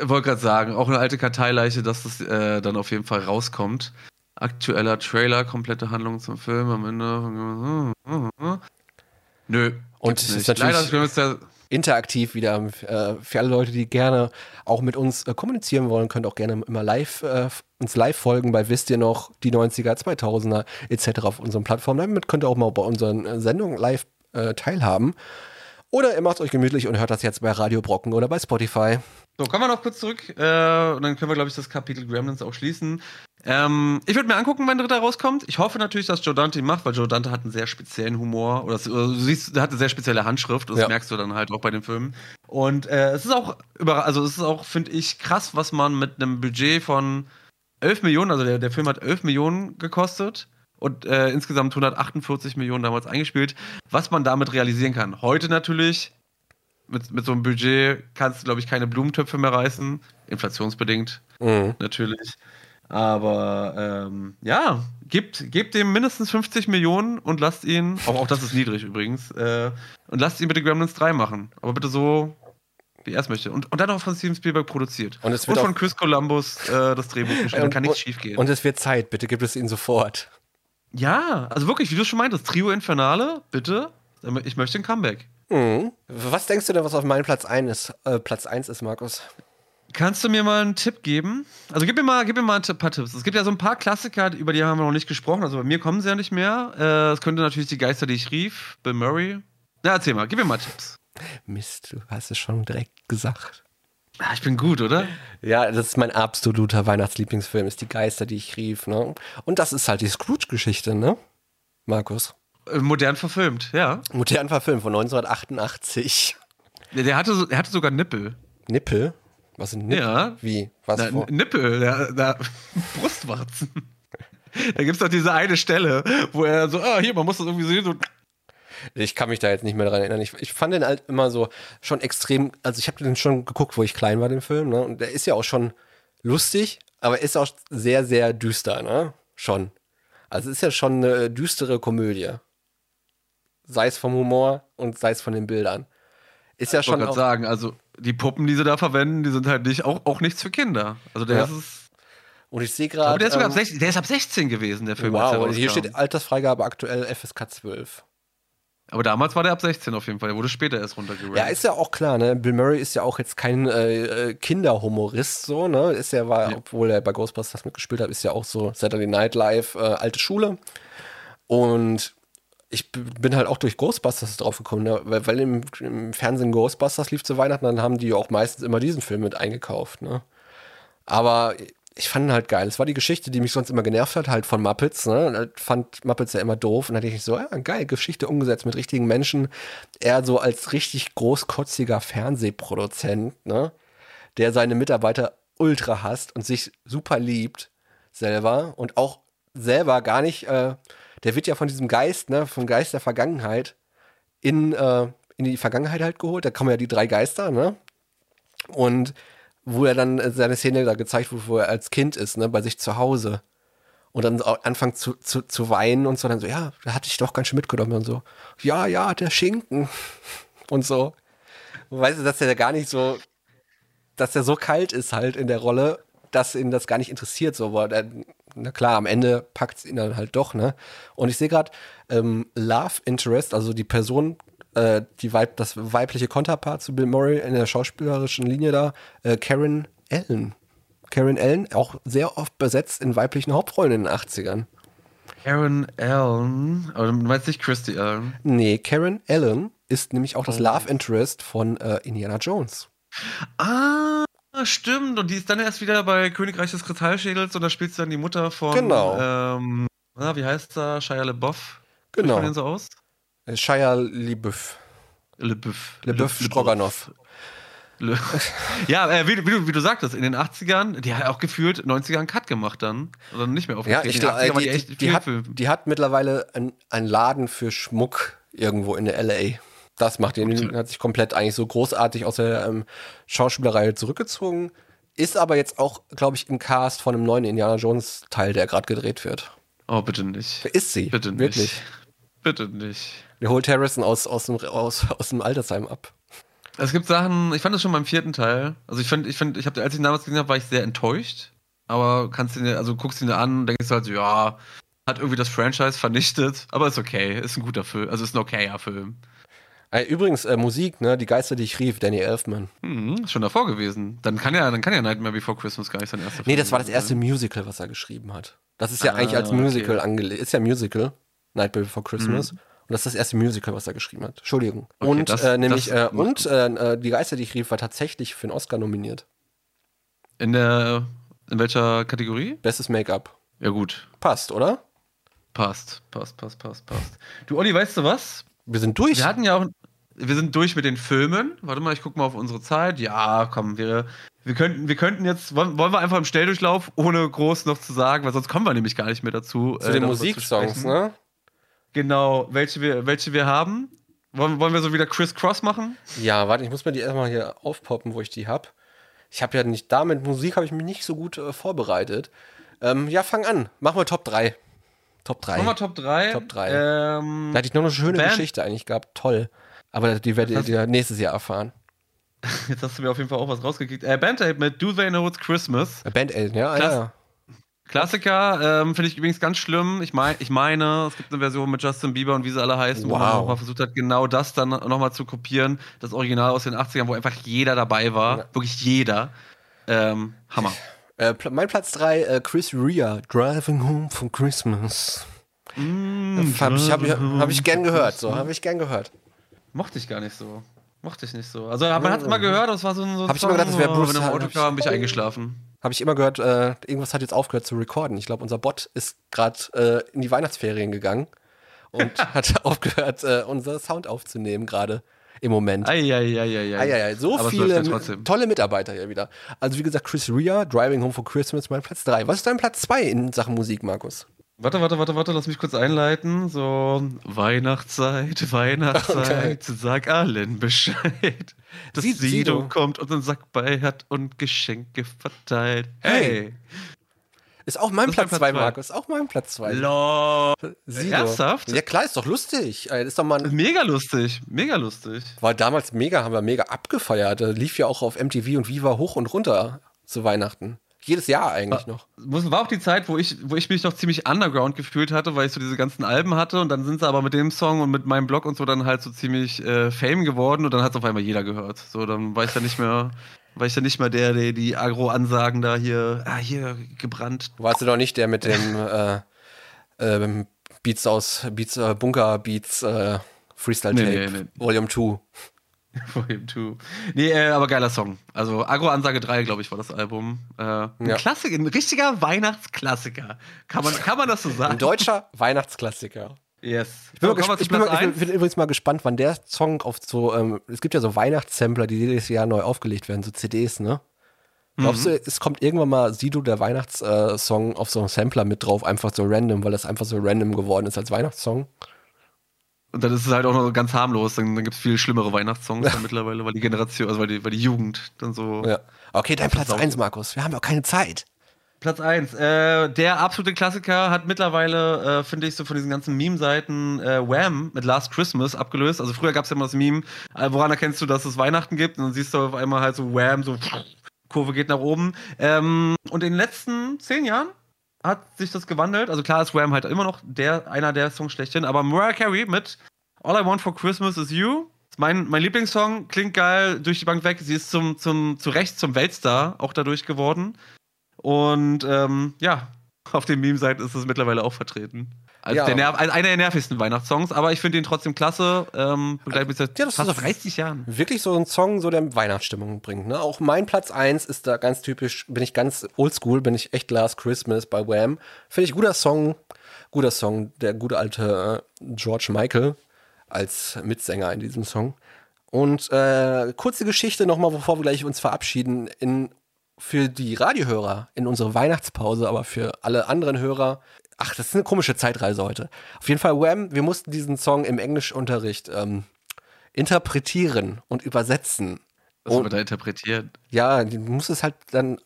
S1: Äh, Wollte gerade sagen, auch eine alte Karteileiche, dass das äh, dann auf jeden Fall rauskommt. Aktueller Trailer, komplette Handlung zum Film am Ende. Nö.
S2: Und es ist natürlich. Leider, interaktiv wieder. Äh, für alle Leute, die gerne auch mit uns äh, kommunizieren wollen, könnt auch gerne immer live äh, uns live folgen bei Wisst ihr noch, die 90er, 2000er etc. auf unseren Plattformen. Damit könnt ihr auch mal bei unseren äh, Sendungen live äh, teilhaben. Oder ihr macht euch gemütlich und hört das jetzt bei Radio Brocken oder bei Spotify.
S1: So, kommen wir noch kurz zurück äh, und dann können wir, glaube ich, das Kapitel Gremlins auch schließen. Ähm, ich würde mir angucken, wenn dritter rauskommt. Ich hoffe natürlich, dass Joe Dante ihn macht, weil Joe Dante hat einen sehr speziellen Humor. Oder, oder du siehst, er hat eine sehr spezielle Handschrift. Das ja. merkst du dann halt auch bei den Filmen. Und äh, es ist auch über, also es ist auch, finde ich, krass, was man mit einem Budget von 11 Millionen, also der, der Film hat 11 Millionen gekostet und äh, insgesamt 148 Millionen damals eingespielt, was man damit realisieren kann. Heute natürlich, mit, mit so einem Budget kannst du, glaube ich, keine Blumentöpfe mehr reißen. Inflationsbedingt, mhm. natürlich. Aber ähm, ja, gebt, gebt dem mindestens 50 Millionen und lasst ihn, auch, auch das ist niedrig übrigens, äh, und lasst ihn bitte Gremlins 3 machen. Aber bitte so, wie er es möchte. Und, und dann auch von Steven Spielberg produziert.
S2: Und, es wird
S1: und von Chris Columbus äh, das Drehbuch geschrieben. kann nichts schief gehen.
S2: Und es wird Zeit, bitte gib es ihnen sofort.
S1: Ja, also wirklich, wie du schon meintest, Trio Infernale, bitte. Ich möchte ein Comeback.
S2: Mhm. Was denkst du denn, was auf meinem Platz 1 ist, äh, Platz 1 ist, Markus?
S1: Kannst du mir mal einen Tipp geben? Also gib mir mal, gib mir mal ein paar Tipps. Es gibt ja so ein paar Klassiker, über die haben wir noch nicht gesprochen. Also bei mir kommen sie ja nicht mehr. Äh, es könnte natürlich die Geister, die ich rief, Bill Murray. Na, erzähl mal, gib mir mal Tipps.
S2: Mist, du hast es schon direkt gesagt.
S1: Ah, ich bin gut, oder?
S2: Ja, das ist mein absoluter Weihnachtslieblingsfilm, ist die Geister, die ich rief, ne? Und das ist halt die Scrooge-Geschichte, ne? Markus.
S1: Äh, modern verfilmt, ja.
S2: Modern verfilmt von 1988.
S1: Der hatte, so, der hatte sogar Nippel.
S2: Nippel? Was sind Nippel?
S1: Ja.
S2: Wie? Was
S1: Na, Nippel, der, der Brustwarzen. Da gibt es doch diese eine Stelle, wo er so, ah, hier, man muss das irgendwie sehen, so
S2: ich kann mich da jetzt nicht mehr dran erinnern. Ich, ich fand den halt immer so schon extrem, also ich habe den schon geguckt, wo ich klein war, den Film, ne? Und der ist ja auch schon lustig, aber ist auch sehr, sehr düster, ne? Schon. Also ist ja schon eine düstere Komödie. Sei es vom Humor und sei es von den Bildern. Ist ja
S1: ich
S2: schon.
S1: Ich wollte sagen, also die Puppen, die sie da verwenden, die sind halt nicht, auch, auch nichts für Kinder. Also der ja. ist
S2: und ich sehe gerade.
S1: Der, ähm, der, ist ab 16 gewesen, der Film.
S2: Wow, hier steht Altersfreigabe aktuell FSK 12.
S1: Aber damals war der ab 16 auf jeden Fall. Der wurde später erst runtergerankt.
S2: Ja, ist ja auch klar, ne? Bill Murray ist ja auch jetzt kein äh, äh Kinderhumorist, so, ne? Ist ja, war, ja. obwohl er bei Ghostbusters mitgespielt hat, ist ja auch so Saturday Night Live, äh, alte Schule. Und ich bin halt auch durch Ghostbusters drauf gekommen, ne? weil, weil im, im, Fernsehen Ghostbusters lief zu Weihnachten, dann haben die auch meistens immer diesen Film mit eingekauft, ne? Aber ich fand ihn halt geil. Es war die Geschichte, die mich sonst immer genervt hat, halt von Muppets. Ne? Ich fand Muppets ja immer doof. Und dann dachte ich so, ja, geil, Geschichte umgesetzt mit richtigen Menschen. Er so als richtig großkotziger Fernsehproduzent, ne? der seine Mitarbeiter ultra hasst und sich super liebt selber und auch selber gar nicht, äh, der wird ja von diesem Geist, ne, vom Geist der Vergangenheit in, äh, in die Vergangenheit halt geholt. Da kommen ja die drei Geister, ne? Und wo er dann seine Szene da gezeigt wurde, wo er als Kind ist, ne, bei sich zu Hause. Und dann anfängt zu, zu, zu weinen und so, dann so, ja, da hatte ich doch ganz schön mitgenommen und so, ja, ja, der Schinken und so. weißt du, dass er gar nicht so, dass er so kalt ist halt in der Rolle, dass ihn das gar nicht interessiert, so, aber der, na klar, am Ende packt es ihn dann halt doch, ne? Und ich sehe gerade ähm, Love Interest, also die Person, äh, die Weib, das weibliche Konterpart zu Bill Murray in der schauspielerischen Linie da, äh, Karen Allen. Karen Allen, auch sehr oft besetzt in weiblichen Hauptrollen in den 80ern.
S1: Karen Allen, aber du meinst nicht Christy Allen?
S2: Nee, Karen Allen ist nämlich auch das. Love Interest von äh, Indiana Jones.
S1: Ah, stimmt. Und die ist dann erst wieder bei Königreich des Kristallschädels und da spielt sie dann die Mutter von.
S2: Genau.
S1: Ähm, na, wie heißt er? Shia LeBoff.
S2: Genau.
S1: So aus?
S2: Shia LeBeouf.
S1: LeBeouf.
S2: LeBeouf Stroganoff.
S1: Le ja, äh, wie, wie, du, wie, du sagtest, in den 80ern, die hat auch gefühlt 90ern einen Cut gemacht dann. Oder nicht mehr
S2: aufgetreten. Ja, ich glaube, die, die, die, hat, die hat mittlerweile einen Laden für Schmuck irgendwo in der L.A. Das macht ihn, hat sich komplett eigentlich so großartig aus der ähm, Schauspielerei zurückgezogen. Ist aber jetzt auch, glaube ich, im Cast von einem neuen Indiana Jones Teil, der gerade gedreht wird.
S1: Oh, bitte nicht.
S2: Ist sie.
S1: Bitte nicht.
S2: Wirklich.
S1: Bitte nicht.
S2: Der holt Harrison aus, aus, dem, aus, aus dem Altersheim ab.
S1: Es gibt Sachen, ich fand das schon beim vierten Teil. Also ich finde, ich finde, ich habe, als ich ihn damals gesehen habe, war ich sehr enttäuscht. Aber kannst du also guckst ihn an, denkst du halt ja, hat irgendwie das Franchise vernichtet, aber ist okay, ist ein guter Film, also ist ein okayer Film.
S2: Übrigens, äh, Musik, ne, die Geister, die ich rief, Danny Elfman.
S1: Hm, schon davor gewesen. Dann kann ja, dann kann ja Nightmare Before Christmas gar nicht sein erster
S2: Film Nee, das war das erste Musical, was er geschrieben hat. Das ist ja ah, eigentlich als Musical okay. angelegt. Ist ja Musical, Nightmare Before Christmas. Mhm. Und das ist das erste Musical, was er geschrieben hat. Entschuldigung. Okay, und das, äh, nämlich äh, und äh, äh, die Geister, die ich rief, war tatsächlich für einen Oscar nominiert.
S1: In der in welcher Kategorie?
S2: Bestes Make-up.
S1: Ja gut.
S2: Passt, oder?
S1: Passt, passt, passt, passt, passt. Du Olli, weißt du was?
S2: Wir sind durch.
S1: Wir hatten ja auch wir sind durch mit den Filmen. Warte mal, ich gucke mal auf unsere Zeit. Ja, komm, wir, wir, könnten, wir könnten jetzt, wollen, wollen wir einfach im Stelldurchlauf, ohne groß noch zu sagen, weil sonst kommen wir nämlich gar nicht mehr dazu.
S2: Zu äh, den Musiksongs, ne?
S1: Genau, welche wir, welche wir haben. Wollen, wollen wir so wieder Chris Cross machen?
S2: Ja, warte, ich muss mir die erstmal hier aufpoppen, wo ich die habe. Ich habe ja nicht, da mit Musik habe ich mich nicht so gut äh, vorbereitet. Ähm, ja, fang an. Machen wir Top 3. Top 3.
S1: Machen wir Top 3.
S2: Top 3. Ähm, da hatte ich noch eine schöne Band. Geschichte eigentlich gehabt. Toll. Aber die werdet ihr nächstes Jahr erfahren.
S1: Jetzt hast du mir auf jeden Fall auch was rausgekriegt. Äh, Band Aid mit Do They Know It's Christmas.
S2: Äh, Band Aid, ja,
S1: Klass
S2: ja.
S1: Klassiker, ähm, finde ich übrigens ganz schlimm. Ich, mein, ich meine, es gibt eine Version mit Justin Bieber und wie sie alle heißen,
S2: wow.
S1: wo man nochmal versucht hat, genau das dann nochmal zu kopieren. Das Original aus den 80ern, wo einfach jeder dabei war. Ja. Wirklich jeder. Ähm, Hammer.
S2: Äh, mein Platz 3, äh, Chris Rea, Driving Home for Christmas. Mm, habe ich, hab ich, hab ich gern gehört, so, habe ich gern gehört.
S1: Mochte ich gar nicht so. Mochte ich nicht so. Also man hat es immer gehört, das war so ein so
S2: Hab ich immer gedacht, das wäre Bruce.
S1: Wenn im Auto kam, bin ich eingeschlafen.
S2: Habe ich immer gehört, äh, irgendwas hat jetzt aufgehört zu recorden. Ich glaube, unser Bot ist gerade äh, in die Weihnachtsferien gegangen. und hat aufgehört, äh, unser Sound aufzunehmen gerade im Moment.
S1: Eieieiei.
S2: So Aber viele tolle Mitarbeiter hier wieder. Also wie gesagt, Chris Ria, Driving Home for Christmas, mein Platz 3. Was ist dein Platz 2 in Sachen Musik, Markus?
S1: Warte, warte, warte, warte, lass mich kurz einleiten. So, Weihnachtszeit, Weihnachtszeit, okay. sag allen Bescheid. Dass Sido, Sido kommt und einen Sack bei hat und Geschenke verteilt. Hey!
S2: Ist auch mein Platz 2, Markus. Ist auch mein Platz 2.
S1: Lol. Ernsthaft?
S2: Ja, klar, ist doch lustig. Ist doch mal
S1: mega lustig. Mega lustig.
S2: War damals mega, haben wir mega abgefeiert. lief ja auch auf MTV und Viva hoch und runter zu Weihnachten. Jedes Jahr eigentlich noch.
S1: War auch die Zeit, wo ich, wo ich mich noch ziemlich underground gefühlt hatte, weil ich so diese ganzen Alben hatte und dann sind sie aber mit dem Song und mit meinem Blog und so dann halt so ziemlich äh, Fame geworden und dann hat es auf einmal jeder gehört. So, dann war ich da nicht mehr war ich ja nicht mal der, der die Agro-Ansagen da hier, ah, hier gebrannt.
S2: Warst du doch nicht der mit dem äh, äh, Beats aus Beats, äh, Bunker Beats äh, Freestyle Tape nee, nee, nee. Volume 2.
S1: Volume 2. Nee, äh, aber geiler Song. Also Agro-Ansage 3, glaube ich, war das Album. Äh, ein ja. Klassiker, ein richtiger Weihnachtsklassiker. Kann man, kann man das so sagen?
S2: Ein deutscher Weihnachtsklassiker.
S1: Yes.
S2: Ich bin, so, ich, bin, ich, bin, übrigens mal gespannt, wann der Song auf so, ähm, es gibt ja so Weihnachtssampler, die jedes Jahr neu aufgelegt werden, so CDs, ne? Glaubst mhm. du, es kommt irgendwann mal Sido, der Weihnachtssong, äh, auf so einem Sampler mit drauf, einfach so random, weil das einfach so random geworden ist als Weihnachtssong?
S1: Und dann ist es halt auch noch ganz harmlos. Dann, dann gibt es viel schlimmere Weihnachtssongs ja. mittlerweile, weil die Generation, also weil die, weil die Jugend dann so.
S2: Ja. Okay, dein Platz 1, Markus. Wir haben doch keine Zeit.
S1: Platz 1. Äh, der absolute Klassiker hat mittlerweile, äh, finde ich, so von diesen ganzen Meme-Seiten äh, Wham mit Last Christmas abgelöst. Also früher gab es ja immer das Meme, äh, woran erkennst du, dass es Weihnachten gibt? Und dann siehst du auf einmal halt so Wham, so Kurve geht nach oben. Ähm, und in den letzten zehn Jahren hat sich das gewandelt. Also klar ist Wham halt immer noch der, einer der Songs schlechthin, aber Mariah Carey mit All I Want for Christmas is You mein, mein Lieblingssong klingt geil durch die Bank weg. Sie ist zum, zum, zu Recht zum Weltstar auch dadurch geworden. Und ähm, ja, auf den Meme-Seiten ist es mittlerweile auch vertreten. Als, ja. der als einer der nervigsten Weihnachtssongs, aber ich finde ihn trotzdem klasse. Ähm, seit ja, fast 30 Jahren.
S2: Wirklich so ein Song, so der Weihnachtsstimmung bringt. Ne? Auch mein Platz 1 ist da ganz typisch, bin ich ganz oldschool, bin ich echt Last Christmas bei Wham. Finde ich guter Song, guter Song, der gute alte äh, George Michael als Mitsänger in diesem Song. Und äh, kurze Geschichte nochmal, bevor wir gleich uns verabschieden. In für die Radiohörer in unserer Weihnachtspause, aber für alle anderen Hörer, ach, das ist eine komische Zeitreise heute. Auf jeden Fall, Wham, wir mussten diesen Song im Englischunterricht ähm, interpretieren und übersetzen.
S1: Was haben wir da interpretiert?
S2: Ja, du musst es halt dann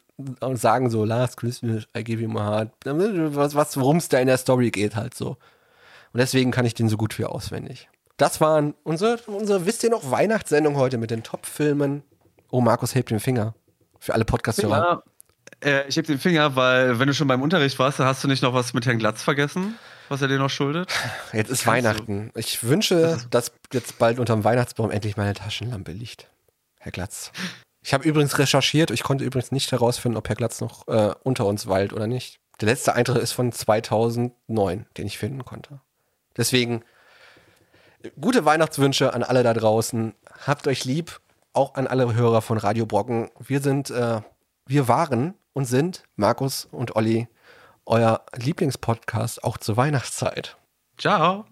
S2: sagen, so, Last Christmas, I give you my heart, was, was worum es da in der Story geht, halt so. Und deswegen kann ich den so gut wie auswendig. Das waren unsere, unsere, wisst ihr noch, Weihnachtssendung heute mit den Top-Filmen. Oh, Markus hebt den Finger. Für alle Podcast-Hörer.
S1: Äh, ich heb den Finger, weil wenn du schon beim Unterricht warst, hast du nicht noch was mit Herrn Glatz vergessen, was er dir noch schuldet.
S2: Jetzt ist Kannst Weihnachten. Du? Ich wünsche, das dass jetzt bald unterm Weihnachtsbaum endlich meine Taschenlampe liegt. Herr Glatz. Ich habe übrigens recherchiert. Ich konnte übrigens nicht herausfinden, ob Herr Glatz noch äh, unter uns weilt oder nicht. Der letzte Eintritt ist von 2009, den ich finden konnte. Deswegen gute Weihnachtswünsche an alle da draußen. Habt euch lieb auch an alle Hörer von Radio Brocken. Wir sind, äh, wir waren und sind, Markus und Olli, euer Lieblingspodcast auch zur Weihnachtszeit.
S1: Ciao.